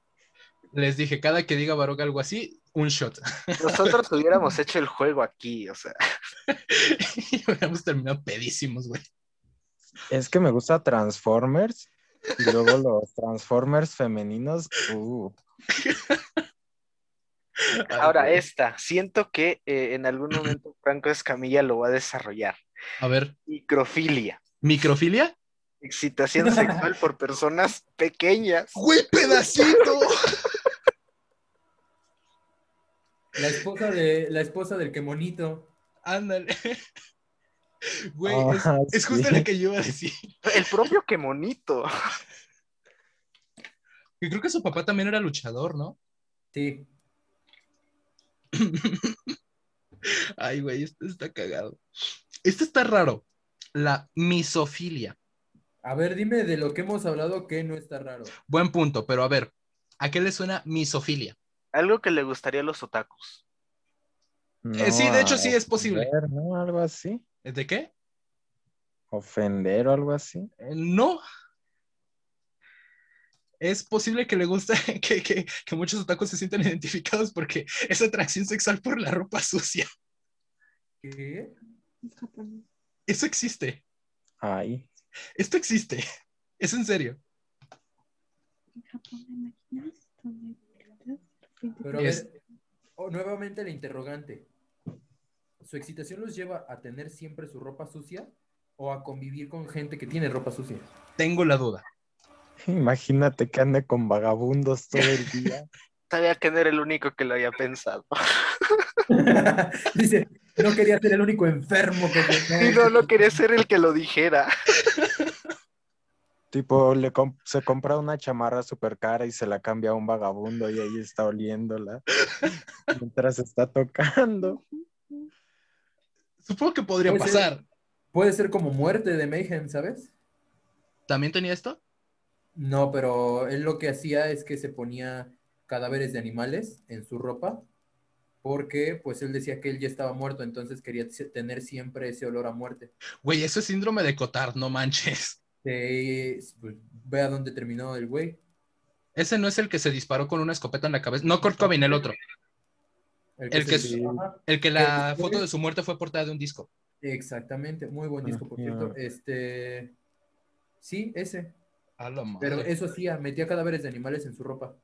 Les dije, cada que diga Baroque algo así, un shot. Nosotros *laughs* hubiéramos hecho el juego aquí, o sea. *laughs* y hubiéramos terminado pedísimos, güey. Es que me gusta Transformers y luego los Transformers femeninos. Uh, *laughs* Ahora, esta, siento que eh, en algún momento *clears throat* Franco Escamilla lo va a desarrollar. A ver, Microfilia. ¿microfilia? Excitación sexual por personas pequeñas. ¡Güey, pedacito! La esposa de la esposa del que monito. Ándale. *laughs* Güey, es, ah, es justo lo que yo iba a decir. El propio que monito. Que creo que su papá también era luchador, ¿no? Sí. *laughs* Ay, güey, esto está cagado. Esto está raro. La misofilia. A ver, dime de lo que hemos hablado que no está raro. Buen punto, pero a ver, ¿a qué le suena misofilia? Algo que le gustaría a los otakus. Eh, sí, de hecho, sí es posible. ofender, ¿no? Algo así. ¿De qué? Ofender o algo así. Eh, No. Es posible que le guste, *laughs* que, que, que muchos otakus se sientan *laughs* identificados porque es atracción sexual por la ropa sucia. ¿Qué? Eso existe. Ay. Esto existe. Es en serio. En Japón donde pintas Pero a Es- ver, oh, nuevamente la interrogante. ¿Su excitación los lleva a tener siempre su ropa sucia o a convivir con gente que tiene ropa sucia? Tengo la duda. Imagínate que ande con vagabundos todo el *laughs* día. Sabía que no era el único que lo había pensado. *laughs* Dice, No quería ser el único enfermo que *laughs* Y no, no quería ser el que lo dijera. Tipo, le comp- se compra una chamarra súper cara y se la cambia a un vagabundo y ahí está oliéndola *laughs* mientras está tocando. Supongo que podría Puede ser. pasar. Puede ser como muerte de Mayhem, ¿sabes? ¿También tenía esto? No, pero él lo que hacía es que se ponía cadáveres de animales en su ropa porque pues él decía que él ya estaba muerto, entonces quería tener siempre ese olor a muerte. Güey, eso es síndrome de Cotard, no manches. Eh, pues, ve a dónde terminó el güey. Ese no es el que se disparó con una escopeta en la cabeza. No Kurt Cobain, el otro. El que El que la foto de su muerte fue portada de un disco. Exactamente, muy buen disco, por cierto. Este, sí, ese. A la madre. Pero eso hacía, metía cadáveres de animales en su ropa.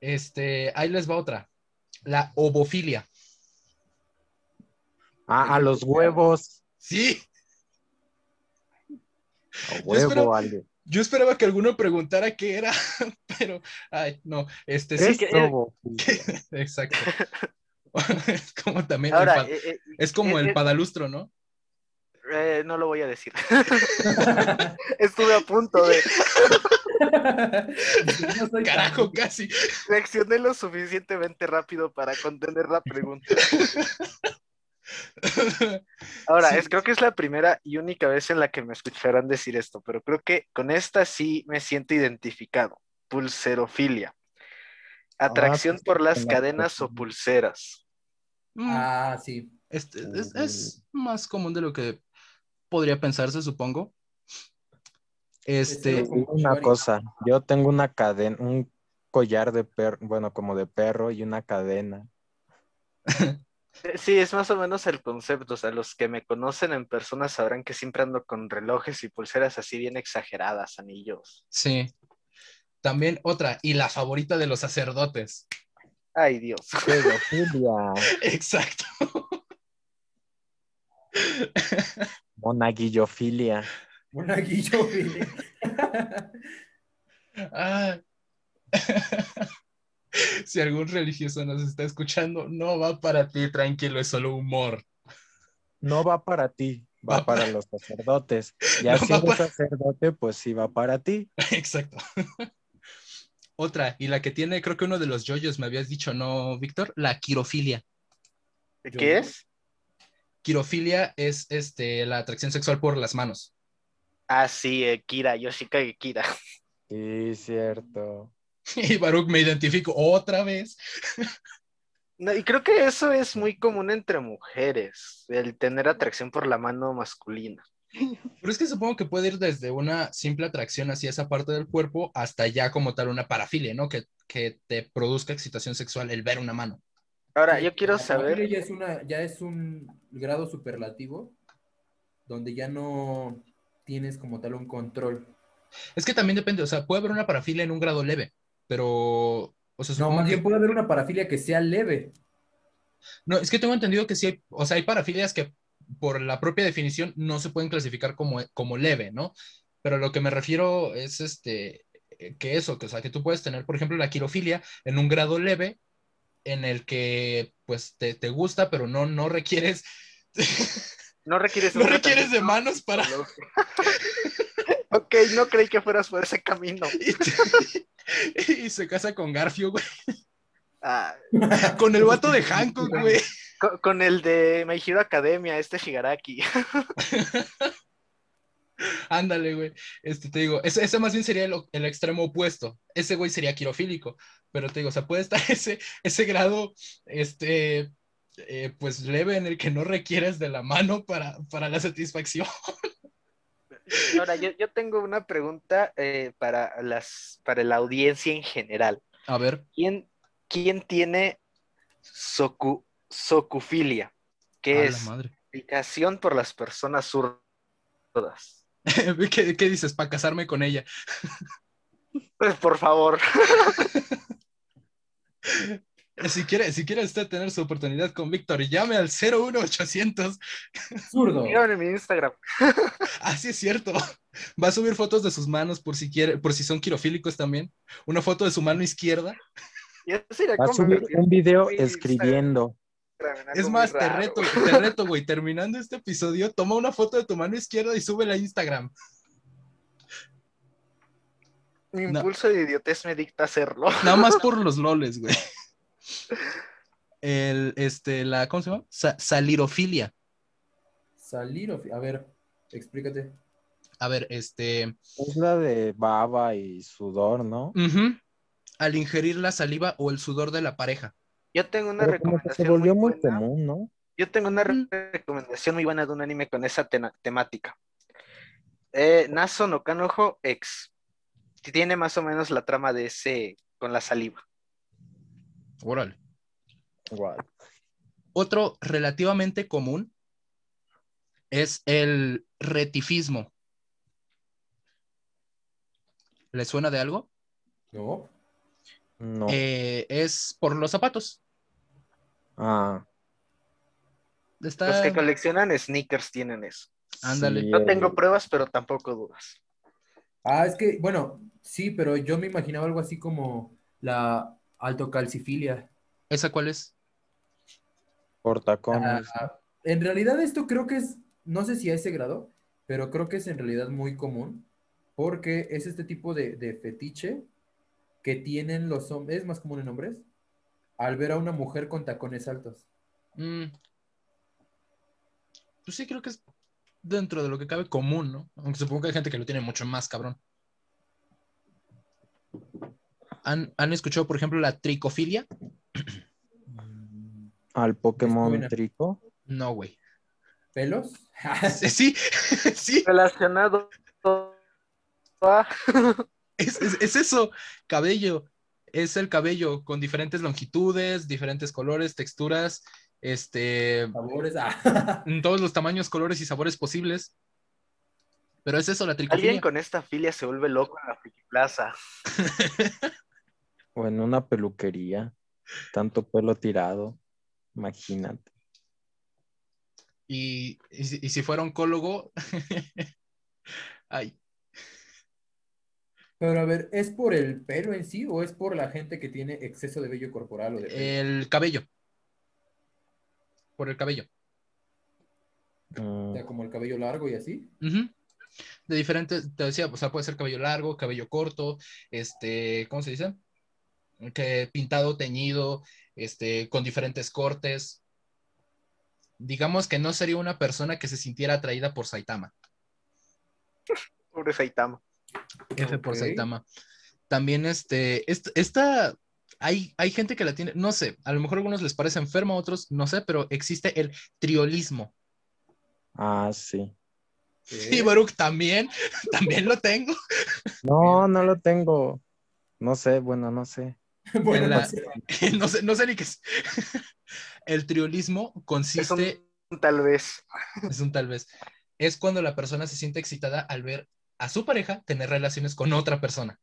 Este, ahí les va otra. La ovofilia. Ah, a los huevos. Sí, A Yo huevo, Ale. yo esperaba que alguno preguntara qué era, *laughs* pero, ay, no, este sí, Es que- zobofilia. *laughs* exacto. *laughs* es como también, el Ahora, eh, eh, es como eh, el eh, padalustro, ¿no? eh, no lo voy a decir. Estuve a punto de. No soy tan- Carajo, casi. Reaccioné lo suficientemente rápido para contener la pregunta. *laughs* Ahora, Sí. es, creo que es la primera y única vez en la que me escucharán decir esto, pero creo que con esta sí me siento identificado. Pulserofilia. Atracción pues, por las la cadenas o pulseras. Mm, Ah, sí. este, es, es más común de lo que podría pensarse, supongo. Este, Este- Una cosa, yo tengo una cadena, un collar de perro, bueno, como de perro y una cadena. *laughs* Eh, Sí, es más o menos el concepto. O sea, los que me conocen en persona sabrán que siempre ando con relojes y pulseras así bien exageradas, anillos. sí. También otra, y la favorita de los sacerdotes. Ay, Dios. *laughs* Pedofilia, Exacto. monaguillofilia. Una guillofilia. *laughs* Ah. *laughs* *laughs* si algún religioso nos está escuchando, no va para ti, tranquilo, es solo humor. No va para ti, va Va para los sacerdotes. *laughs* Ya No si va eres para- sacerdote, pues sí va para ti. *laughs* Exacto. Otra, y la que tiene, creo que uno de los yoyos me habías dicho, ¿no, Víctor? La quirofilia. ¿Qué es? Quirofilia es este, la atracción sexual por las manos. Ah, sí, eh, Kira, Yoshikage Kira. Sí, cierto. *laughs* Y Baruch me identifico otra vez. No, y creo que eso es muy común entre mujeres, el tener atracción por la mano masculina. Pero es que supongo que puede ir desde una simple atracción hacia esa parte del cuerpo hasta ya como tal una parafilia, ¿no? Que, que te produzca excitación sexual el ver una mano. Ahora, yo quiero La saber, Ya es, una, ya es un grado superlativo donde ya no tienes como tal un control. Es que también depende, o sea, puede haber una parafilia en un grado leve, pero, o sea, No, más que- bien puede haber una parafilia que sea leve. No, es que tengo entendido que sí hay, o sea, hay parafilias que por la propia definición no se pueden clasificar como, como leve, ¿no? Pero lo que me refiero es este, que eso, que, o sea, que tú puedes tener, por ejemplo, la quirofilia en un grado leve en el que, pues, te, te gusta, pero no, no requieres, no requieres *laughs* no requieres de manos para... *laughs* ok, no creí que fueras por ese camino. *laughs* *laughs* Y, se casa con Garfio, güey. Ah, Con el vato de Hancock, güey. con, con el de My Hero Academia, este Shigaraki. *laughs* Ándale, güey. Este, te digo, ese, ese más bien sería el, el extremo opuesto. Ese güey sería quirofílico. Pero te digo, o sea, puede estar ese, ese grado, este, eh, pues leve en el que no requieres de la mano para, para la satisfacción. Ahora, yo, yo tengo una pregunta eh, para, las, para la audiencia en general. A ver, ¿Quién, quién tiene socu, socufilia? Que es madre. fijación por las personas zurdas. *laughs* ¿Qué, qué dices? Para casarme con ella. Pues, por favor. *laughs* Si quiere, si quiere usted tener su oportunidad con Víctor, llame al 01800. Zurdo. En mi Instagram. *laughs* Ah, sí es cierto. Va a subir fotos de sus manos por si quiere, por si son quirofílicos también. Una foto de su mano izquierda. Va a subir un video escribiendo. Es más, te reto, te reto, güey. Terminando este episodio, toma una foto de tu mano izquierda y súbela a Instagram. Mi No. impulso de idiotez me dicta hacerlo. Nada más *laughs* por los loles, güey. El, este, la, ¿cómo se llama? Sa- salirofilia. Salir o... fi- A ver, explícate. A ver, este, Es la de baba y sudor, ¿no? al ingerir la saliva o el sudor de la pareja. Yo tengo una Pero que se recomendación volvió muy común, ¿no? Yo tengo una Mm. recomendación muy buena de un anime con esa temática. Eh, Naso no Kanojo X. Tiene más o menos la trama de ese con la saliva. Órale. Guau. Otro relativamente común es el retifismo. ¿Le suena de algo? ¿No? No. Eh, es por los zapatos. ah, Está... Los que coleccionan sneakers tienen eso. Ándale. sí, No tengo pruebas, pero tampoco dudas. Ah, es que, bueno, sí, pero yo me imaginaba algo así como la altocalcifilia. ¿Esa cuál es? Por tacones. Ah, en realidad esto creo que es, no sé si a ese grado, pero creo que es en realidad muy común, porque es este tipo de, de fetiche que tienen los hombres, es más común en hombres, al ver a una mujer con tacones altos. Mm. Pues sí, creo que es dentro de lo que cabe común, ¿no? Aunque supongo que hay gente que lo tiene mucho más cabrón. ¿Han, han escuchado, por ejemplo, la tricofilia? Al Pokémon. Trico. No, güey. ¿Pelos? *laughs* Sí, sí, *laughs* Relacionado a... es, es- es eso, cabello. Es el cabello con diferentes longitudes, diferentes colores, texturas, este, Sabores. ah. en todos los tamaños, colores y sabores posibles. Pero es eso, la Alguien tricofilia. con esta filia se vuelve loco en la Plaza. *laughs* O en una peluquería. Tanto pelo tirado. Imagínate. Y, y si- y si fuera oncólogo, *laughs* ay, Pero a ver, ¿es por el pelo en sí o es por la gente que tiene exceso de vello corporal o de pelo? el cabello. Por el cabello. O sea, como el cabello largo y así. De diferentes, te decía, o sea, puede ser cabello largo, cabello corto, este, ¿cómo se dice? Que pintado, teñido, este, con diferentes cortes. Digamos que no sería una persona que se sintiera atraída por Saitama. *laughs* Pobre Saitama. F por. Saitama. También, este, est- esta, hay, hay gente que la tiene, no sé, a lo mejor a algunos les parece enfermo, a otros no sé, pero existe el triolismo. Ah, sí. Y Baruch también, *laughs* también lo tengo. No, no lo tengo. No sé, bueno, no sé. *laughs* bueno, en la- no sé. *laughs* no sé, no sé ni qué es. *laughs* El triolismo Es consiste, un tal vez. es un tal vez, es cuando la persona se siente excitada al ver a su pareja tener relaciones con otra persona.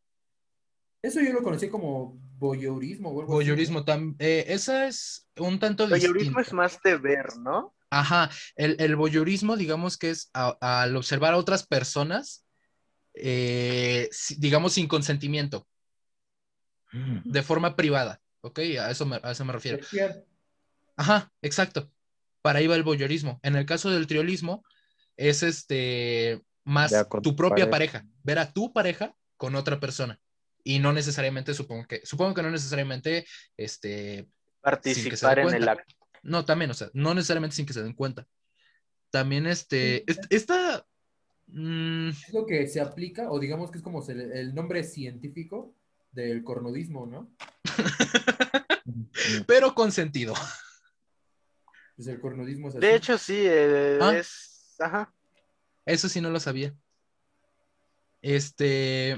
Eso yo lo conocí como voyeurismo o algo así, Voyeurismo, tam- eh, esa es un tanto voyeurismo distinto. es más de ver, ¿no? Ajá, el, el voyeurismo, digamos que es a- al observar a otras personas, eh, si- digamos sin consentimiento, de forma privada, ¿ok? A eso me, a eso me refiero. Ajá, exacto. Para ahí va el voyeurismo. En el caso del triolismo, es este más tu propia pareja. pareja. ver a tu pareja con otra persona. Y no necesariamente, supongo que, supongo que no necesariamente, este, Participar en el acto. no, también, o sea, no necesariamente sin que se den cuenta. También, este, est- esta, Es lo que se aplica, o digamos que es como el nombre científico del cornudismo, ¿no? *laughs* Pero con sentido. Pues el cornudismo es así. De hecho, sí, eh, Ah. es. Ajá. Eso sí no lo sabía. Este,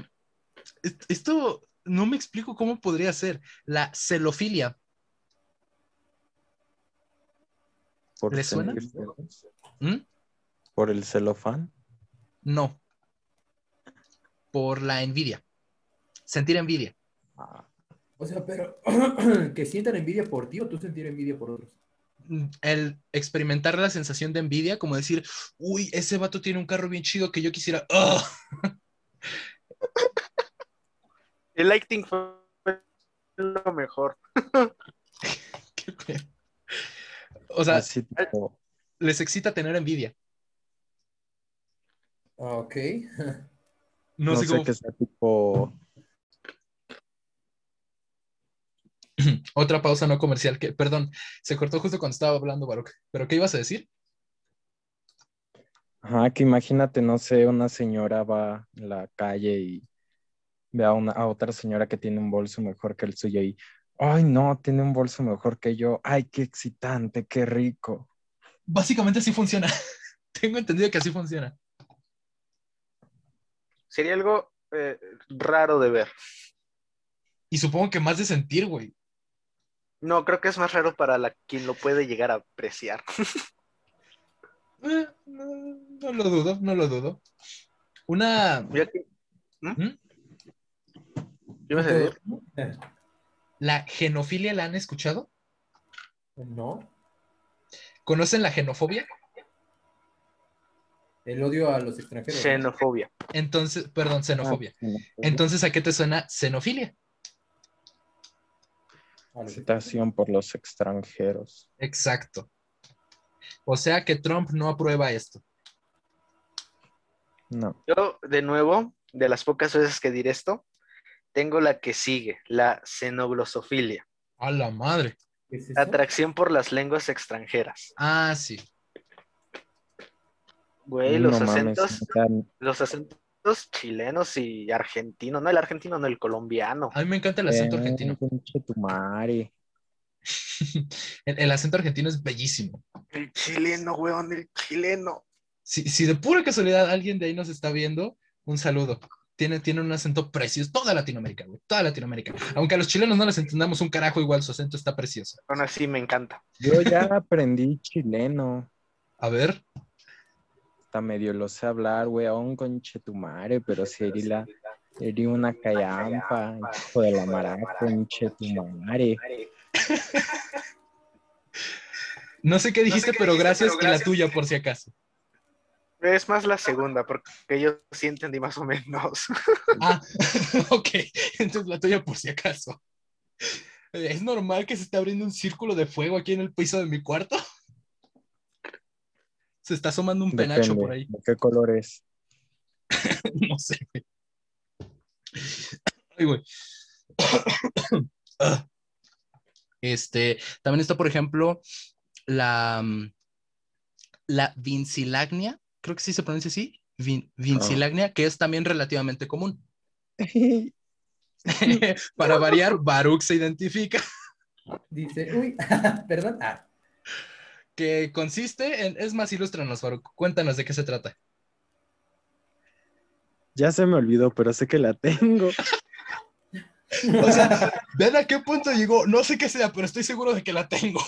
est- esto no me explico cómo podría ser. La celofilia. ¿Por ¿Le suena? ¿Mm? ¿Por el celofán? No. Por la envidia. Sentir envidia. Ah, O sea, pero *clears throat* que sientan envidia por ti o tú sentir envidia por otros. Mm, El experimentar la sensación de envidia, como decir, uy, ese vato tiene un carro bien chido que yo quisiera. ¡Ugh! *laughs* El lighting fue lo mejor. *laughs* Qué. O sea, Así tipo, les excita tener envidia. Ok. *laughs* No, no, sé sé cómo. qué sea tipo. *clears throat* Otra pausa no comercial que, perdón, se cortó justo cuando estaba hablando Baruch. ¿Pero qué ibas a decir? Ajá, que imagínate, no sé, una señora va en la calle y ve a, una, a otra señora que tiene un bolso mejor que el suyo y, ay, no, tiene un bolso mejor que yo. Ay, qué excitante, qué rico. Básicamente así funciona. *laughs* Tengo entendido que así funciona. Sería algo eh, raro de ver. Y supongo que más de sentir, güey. No, creo que es más raro para la, quien lo puede llegar a apreciar. *laughs* Eh, no, no lo dudo, no lo dudo. Una. ¿Mm? ¿Mm? ¿La genofilia la han escuchado? No. ¿Conocen la genofobia? El odio a los extranjeros. ¿no? Xenofobia. Entonces, perdón, xenofobia. Ah, sí, Entonces, ¿a qué te suena xenofilia? Excitación por los extranjeros. Exacto. O sea que Trump no aprueba esto. No. Yo, de nuevo, de las pocas veces que diré esto, tengo la que sigue, la xenoglosofilia. A la madre. ¿Qué es? Atracción por las lenguas extranjeras. Ah, sí. Güey, los mames, acentos, los acentos chilenos y argentinos, no el argentino, no el colombiano. A mí me encanta el acento eh, argentino. pinche tu madre. *laughs* El, el acento argentino es bellísimo. El chileno, weón, el chileno. Si, si de pura casualidad alguien de ahí nos está viendo, un saludo. Tiene, tiene un acento precioso. Toda Latinoamérica, güey. Toda Latinoamérica. Aunque a los chilenos no les entendamos un carajo, igual su acento está precioso. Aún así me encanta. Yo ya aprendí chileno. A ver. Hasta medio lo sé hablar, weón, conche tu madre, pero si eri la, eri una callampa, hijo de la mara, conche tu madre. *laughs* No sé qué dijiste, qué pero dijiste, gracias pero y la gracias. tuya por si acaso. Es más la segunda, porque yo sí entendí más o menos. *laughs* Ah, *laughs* ok. Entonces la tuya por si acaso. ¿Es normal que se esté abriendo un círculo de fuego aquí en el piso de mi cuarto? Se está asomando un penacho por ahí. ¿De qué color es? *laughs* No sé. güey. Ay, güey. Ah. *coughs* Este, también está, por ejemplo, la, mm, la vincilagnia, creo que sí se pronuncia así, vin- vincilagnia, que es también relativamente común. *laughs* *laughs* Para variar, Baruch se identifica, Dice, uy, perdón. Ah, que consiste en, es más, ilústranos, Baruch, cuéntanos de qué se trata. Ya se me olvidó, pero sé que la tengo. *laughs* O sea, ven a qué punto llegó, no sé qué sea, pero estoy seguro de que la tengo.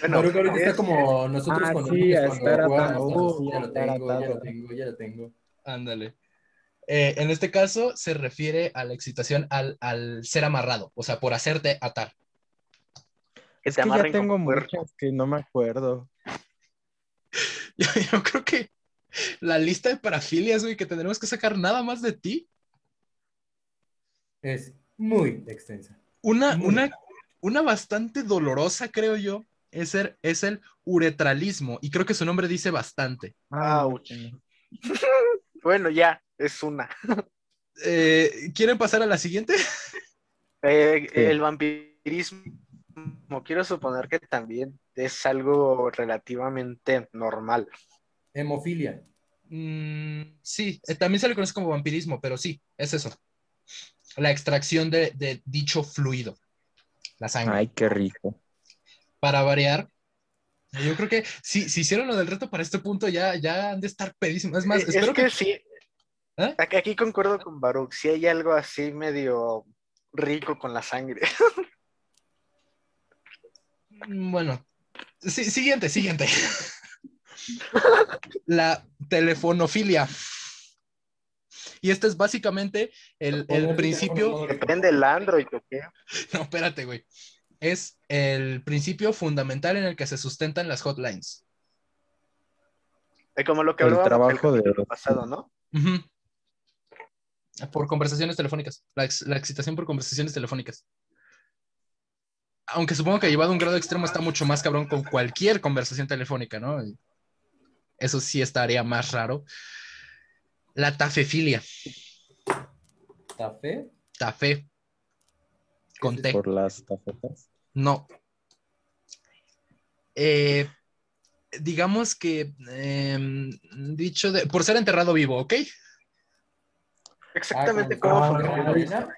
Bueno, Baruch ahorita está es- como nosotros Ah, cuando sí, cuando atado, tazos. Ya lo tengo, ya lo tengo, ya lo tengo. Ándale. Eh, en este caso se refiere a la excitación al, al ser amarrado, o sea, por hacerte atar. Que Es te que ya tengo muchas que no me acuerdo. *laughs* Yo, yo creo que la lista de parafilias, güey, que tendremos que sacar nada más de ti. Es muy extensa. Una, Muy. una, una bastante dolorosa, creo yo, es el, es el uretralismo, y creo que su nombre dice bastante. Ouch. *laughs* Bueno, ya, es una. Eh, ¿Quieren pasar a la siguiente? Eh. El vampirismo, quiero suponer que también es algo relativamente normal. Hemofilia. Mm, sí, eh, también se le conoce como vampirismo, pero sí, es eso. La extracción de, de dicho fluido, la sangre. Ay, qué rico. Para variar, yo creo que si, si hicieron lo del reto para este punto, ya, ya han de estar pedísimos. Es más, Eh, espero es que, que... sí, ¿Eh? aquí, aquí concuerdo con Baruch, si hay algo así medio rico con la sangre. *laughs* Mm, Bueno, sí, siguiente, siguiente. *laughs* La telefonofilia. Y este es básicamente el, el principio... Depende del Android o qué. *laughs* No, espérate, güey. Es el principio fundamental en el que se sustentan las hotlines. Eh, Como lo que El hablábamos trabajo el de- pasado, ¿no? Por conversaciones telefónicas. La, ex- la excitación por conversaciones telefónicas. Aunque supongo que llevado a un grado extremo está mucho más cabrón con cualquier conversación telefónica, ¿no? Eso sí estaría más raro. La tafefilia, ¿Tafé? tafe. Con T. Por las tafetas. No. Eh, digamos que, em, dicho de, por ser enterrado vivo, ¿ok? Exactamente Ah, cómo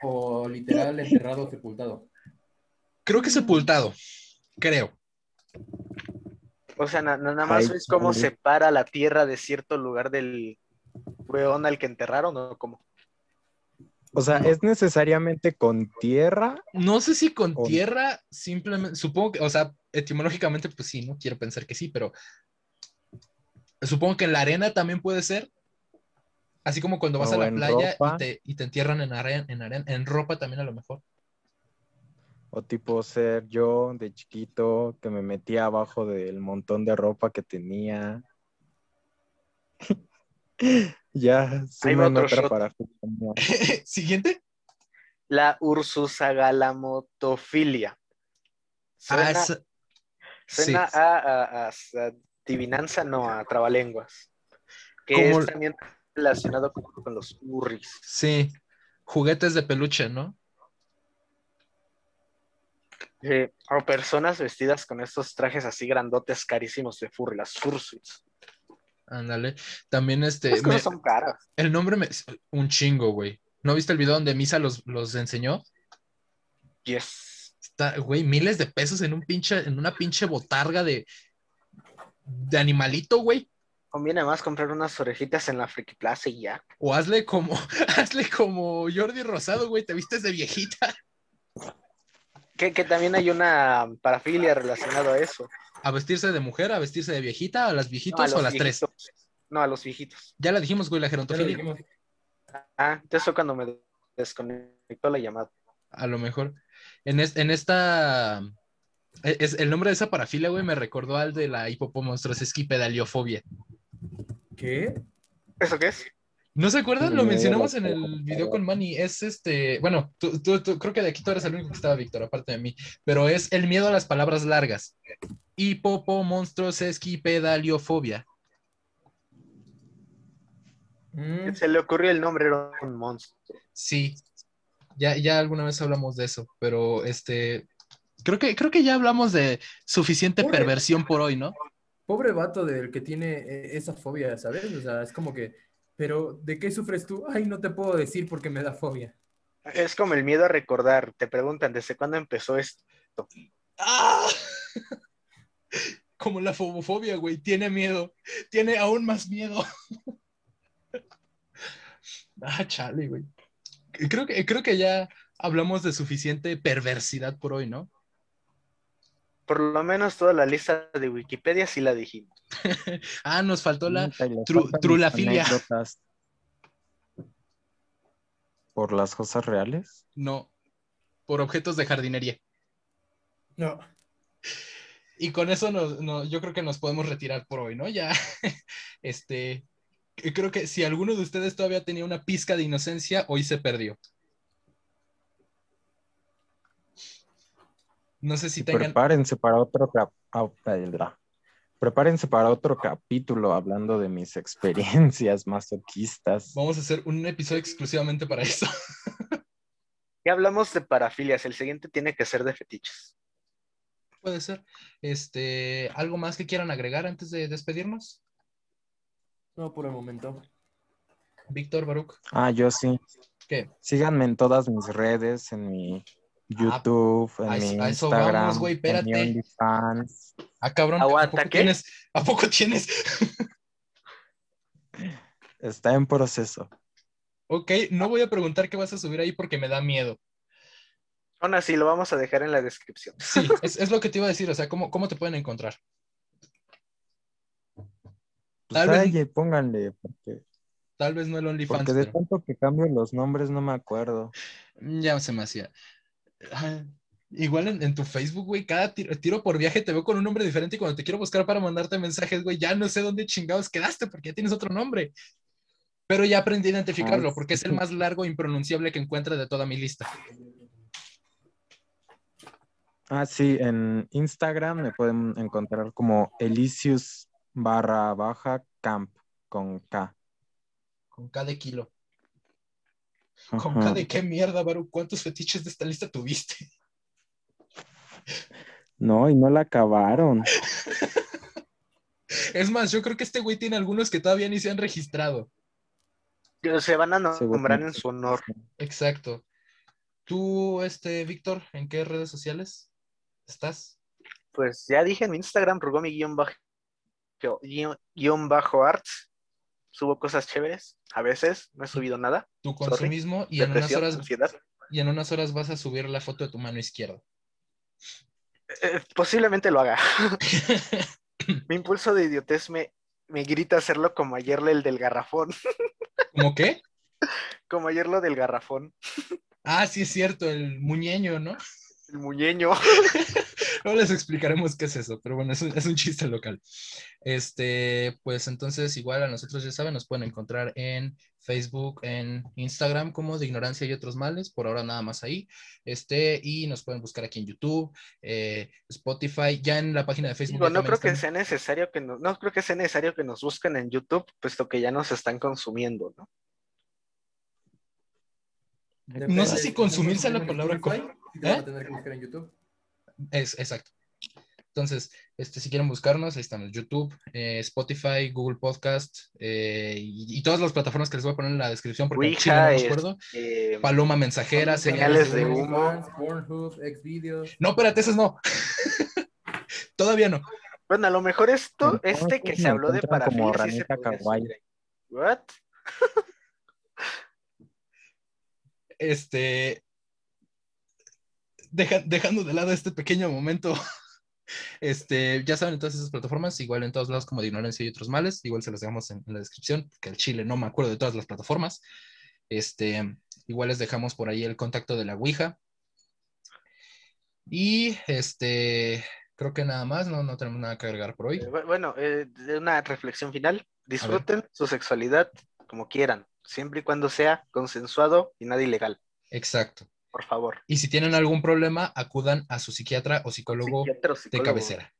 ¿como o literal enterrado o sepultado? Creo que sepultado, creo. O sea, na- na- nada más Ay, ves cómo separa la tierra de cierto lugar del weón al que enterraron o cómo. O sea, ¿es necesariamente con tierra? No sé si con O- tierra, simplemente, supongo que, o sea, etimológicamente, pues sí, ¿no? Quiero pensar que sí, pero supongo que en la arena también puede ser. Así como cuando vas O a la playa y te, y te entierran en arena, en arena, en ropa también a lo mejor. O tipo ser yo de chiquito que me metía abajo del montón de ropa que tenía. *laughs* ya, sumen otro otra shot. para *laughs* Siguiente. La ursusagalamotofilia. Suena, Ah, esa- suena sí. a, a- a- a adivinanza, no, a trabalenguas. Que Como- es también relacionado con, con los urris. Sí, juguetes de peluche, ¿no? Eh, o personas vestidas con estos trajes así grandotes, carísimos de furry, las fursuits. Ándale. También este, Las cosas me- son caras. el nombre me, un chingo, güey. ¿No viste el video donde Misa los, los enseñó? Yes. Está, güey, miles de pesos en un pinche, en una pinche botarga de, de animalito, güey. Conviene más comprar unas orejitas en la Friki Plaza y ya. O hazle como, *laughs* hazle como Jordi Rosado, güey, te vistes de viejita. Que, que también hay una parafilia relacionada a eso. A vestirse de mujer, a vestirse de viejita, a las No, a o a las tres. No, a los viejitos. Ya la dijimos, güey, la gerontofilia. Ah, entonces fue cuando me desconectó la llamada. A lo mejor. En, es- en esta. e, Es, el nombre de esa parafilia, güey, me recordó al de la hipopomonstrosesquipedaliofobia. ¿Qué? ¿Eso qué es? ¿No se acuerdan? Lo me mencionamos en el video con Manny. Es este. Bueno, tú, tú- tú- creo que de aquí tú eres el único que estaba, Víctor, aparte de mí. Pero es el miedo a las palabras largas. Hipopomonstrosesquipedaliofobia. Mm, Se le ocurrió el nombre, era un monstruo. Sí. Ya, ya alguna vez hablamos de eso, pero este. Creo que, creo que ya hablamos de suficiente Pobre. perversión por hoy, ¿no? Pobre vato del que tiene eh, esa fobia, ¿sabes? O sea, es como que, pero ¿de qué sufres tú? Ay, no te puedo decir porque me da fobia. Es como el miedo a recordar. Te preguntan, ¿desde cuándo empezó esto? ¡Ah! *laughs* Como la fobofobia, güey. Tiene miedo. Tiene aún más miedo. *laughs* ah, chale, güey. Creo que, creo que ya hablamos de suficiente perversidad por hoy, ¿no? Por lo menos toda la lista de Wikipedia sí la dijimos. *laughs* Ah, nos faltó la. Tru- trulafilia. anécdotas. ¿Por las cosas reales? No. Por objetos de jardinería. No. Y con eso nos, no- yo creo que nos podemos retirar por hoy, ¿no? Ya, *laughs* este, creo que si alguno de ustedes todavía tenía una pizca de inocencia, hoy se perdió. No sé si Y tengan, prepárense para otro cap- bla. Prepárense para otro capítulo hablando de mis experiencias masoquistas. vamos a hacer un episodio exclusivamente para eso. *laughs* Ya hablamos de parafilias, el siguiente tiene que ser de fetiches. Puede ser. Este, ¿algo más que quieran agregar antes de despedirnos? No, por el momento. Víctor Baruch, Ah, yo sí. ¿qué? Síganme en todas mis redes, en mi YouTube, en a eso- Instagram, vamos, güey, en mi espérate. OnlyFans. Ah, cabrón, ¿a poco ¿qué? tienes? ¿A poco tienes? *laughs* Está en proceso. Ok, no voy a preguntar qué vas a subir ahí porque me da miedo. Aún así, lo vamos a dejar en la descripción. Sí, *laughs* es, es lo que te iba a decir, o sea, ¿cómo, cómo te pueden encontrar? Pues Tal vez- ay, pónganle, porque, Tal vez no el OnlyFans, porque de pero tanto que cambio los nombres no me acuerdo. ya se me hacía. Ah, Igual en, en tu Facebook, güey, cada tiro, tiro por viaje te veo con un nombre diferente y cuando te quiero buscar para mandarte mensajes, güey, ya no sé dónde chingados quedaste porque ya tienes otro nombre. Pero ya aprendí a identificarlo Ay, porque es el más largo e impronunciable que encuentre de toda mi lista. Ah, sí, en Instagram me pueden encontrar como Elisius barra baja camp con K. Con K de kilo. ¿Con de qué mierda, Baru? ¿Cuántos fetiches de esta lista tuviste? No, y no la acabaron. *laughs* Es más, yo creo que este güey tiene algunos que todavía ni se han registrado. Que Se van a nombrar en su honor. Exacto. Tú, este, Víctor, ¿en qué redes sociales estás? Pues ya dije en mi Instagram, Rugomi Subo cosas chéveres. A veces no he subido nada. Tu Sorry. consumismo y en unas horas ansiedad. y en unas horas vas a subir la foto de tu mano izquierda. Eh, posiblemente lo haga. *laughs* Mi impulso de idiotez me, me grita hacerlo como ayer el del garrafón. *laughs* ¿Cómo qué? Como ayer lo del garrafón. Ah, sí es cierto, el muñeño, ¿no? El muñeño. *laughs* No les explicaremos qué es eso, pero bueno, es un, es un chiste local. Este, pues entonces, igual a nosotros ya saben, nos pueden encontrar en Facebook, en Instagram como de Ignorancia y otros males, por ahora nada más ahí. Este, y nos pueden buscar aquí en YouTube, eh, Spotify, ya en la página de Facebook. Digo, no creo que sea necesario que no, no creo que sea necesario que nos busquen en YouTube, puesto que ya nos están consumiendo, ¿no? No sé si consumir sea la palabra ¿Eh? Es, exacto. Entonces, este, si quieren buscarnos, ahí estamos, YouTube, eh, Spotify, Google Podcast eh, y, y todas las plataformas que les voy a poner en la descripción porque Ouija, no me es- acuerdo. Eh, Paloma mensajera, Señales de humo. Pornhub, Xvideos. No, espérate, esos no. *laughs* Todavía no. bueno, a lo mejor esto, este que se habló de como parafilia, sí. What? *laughs* Este. Deja- dejando de lado este pequeño momento. *laughs* Este, ya saben, en todas esas plataformas, igual en todos lados como de ignorancia y otros males, igual se los dejamos en, en la descripción, que el chile no me acuerdo de todas las plataformas. Este, igual les dejamos por ahí el contacto de la Ouija. Y este, creo que nada más, no, no tenemos nada que agregar por hoy. Eh, bu- Bueno, eh, una reflexión final. Disfruten su sexualidad como quieran, siempre y cuando sea consensuado y nada ilegal. Exacto. Por favor. Y si tienen algún problema, acudan a su psiquiatra o psicólogo Psiquiatra o de cabecera.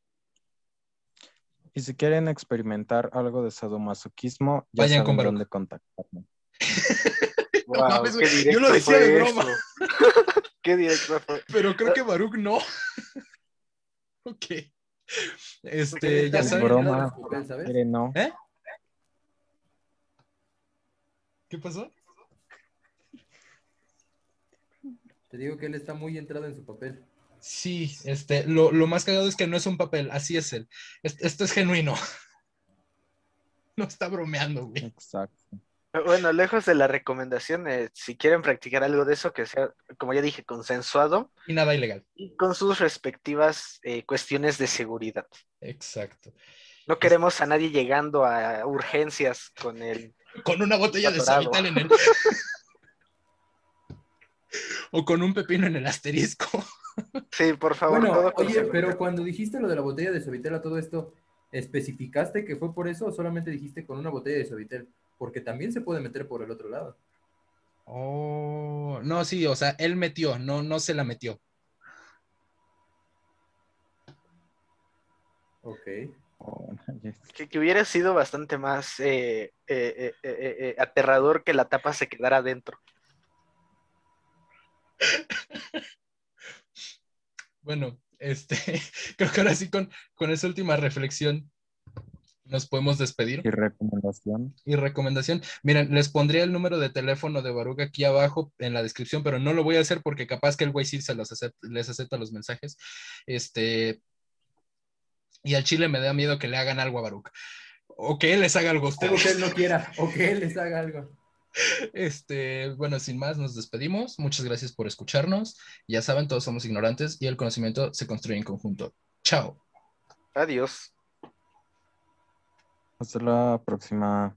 Y si quieren experimentar algo de sadomasoquismo, ya Vayan con saben Baruch. dónde contactarme. *laughs* No Wow, mames, qué güey, yo lo decía de broma. *laughs* qué directo fue. Pero creo que Baruch no. *laughs* ok. Este, ya Es saben. broma. ¿sabes? No. ¿Eh? ¿Qué pasó? Te digo que él está muy entrado en su papel. Sí, este, lo, lo más cagado es que no es un papel, así es él. Es- Esto es genuino. *laughs* No está bromeando, güey. Exacto. Bueno, lejos de la recomendación, eh, si quieren practicar algo de eso, que sea, como ya dije, consensuado Y nada ilegal. y con sus respectivas eh, cuestiones de seguridad. Exacto. No queremos a nadie llegando a urgencias con el... Con una botella de. Savital en el. *laughs* o con un pepino en el asterisco. *laughs* Sí, por favor. Bueno, todo con oye, pero cuando dijiste lo de la botella de Suavitel a todo esto, ¿especificaste que fue por eso o solamente dijiste con una botella de Suavitel? Porque también se puede meter por el otro lado. Oh, no, sí, o sea, él metió, no, no se la metió. Ok. Oh, yes. que, que hubiera sido bastante más eh, eh, eh, aterrador que la tapa se quedara adentro. *laughs* Bueno, este, *laughs* creo que ahora sí con, con esa última reflexión nos podemos despedir. Y recomendación. Y recomendación, miren, les pondría el número de teléfono de Baruch aquí abajo en la descripción, pero no lo voy a hacer porque capaz que el güey sí se los acepta- les acepta los mensajes. Este, y al chile me da miedo que le hagan algo a Baruch. O que él les haga algo a Algo que él ustedes. no quiera o que él les haga algo. Este, bueno, sin más, nos despedimos. Muchas gracias por escucharnos. Ya saben, todos somos ignorantes y el conocimiento se construye en conjunto. Chao. Adiós. Hasta la próxima.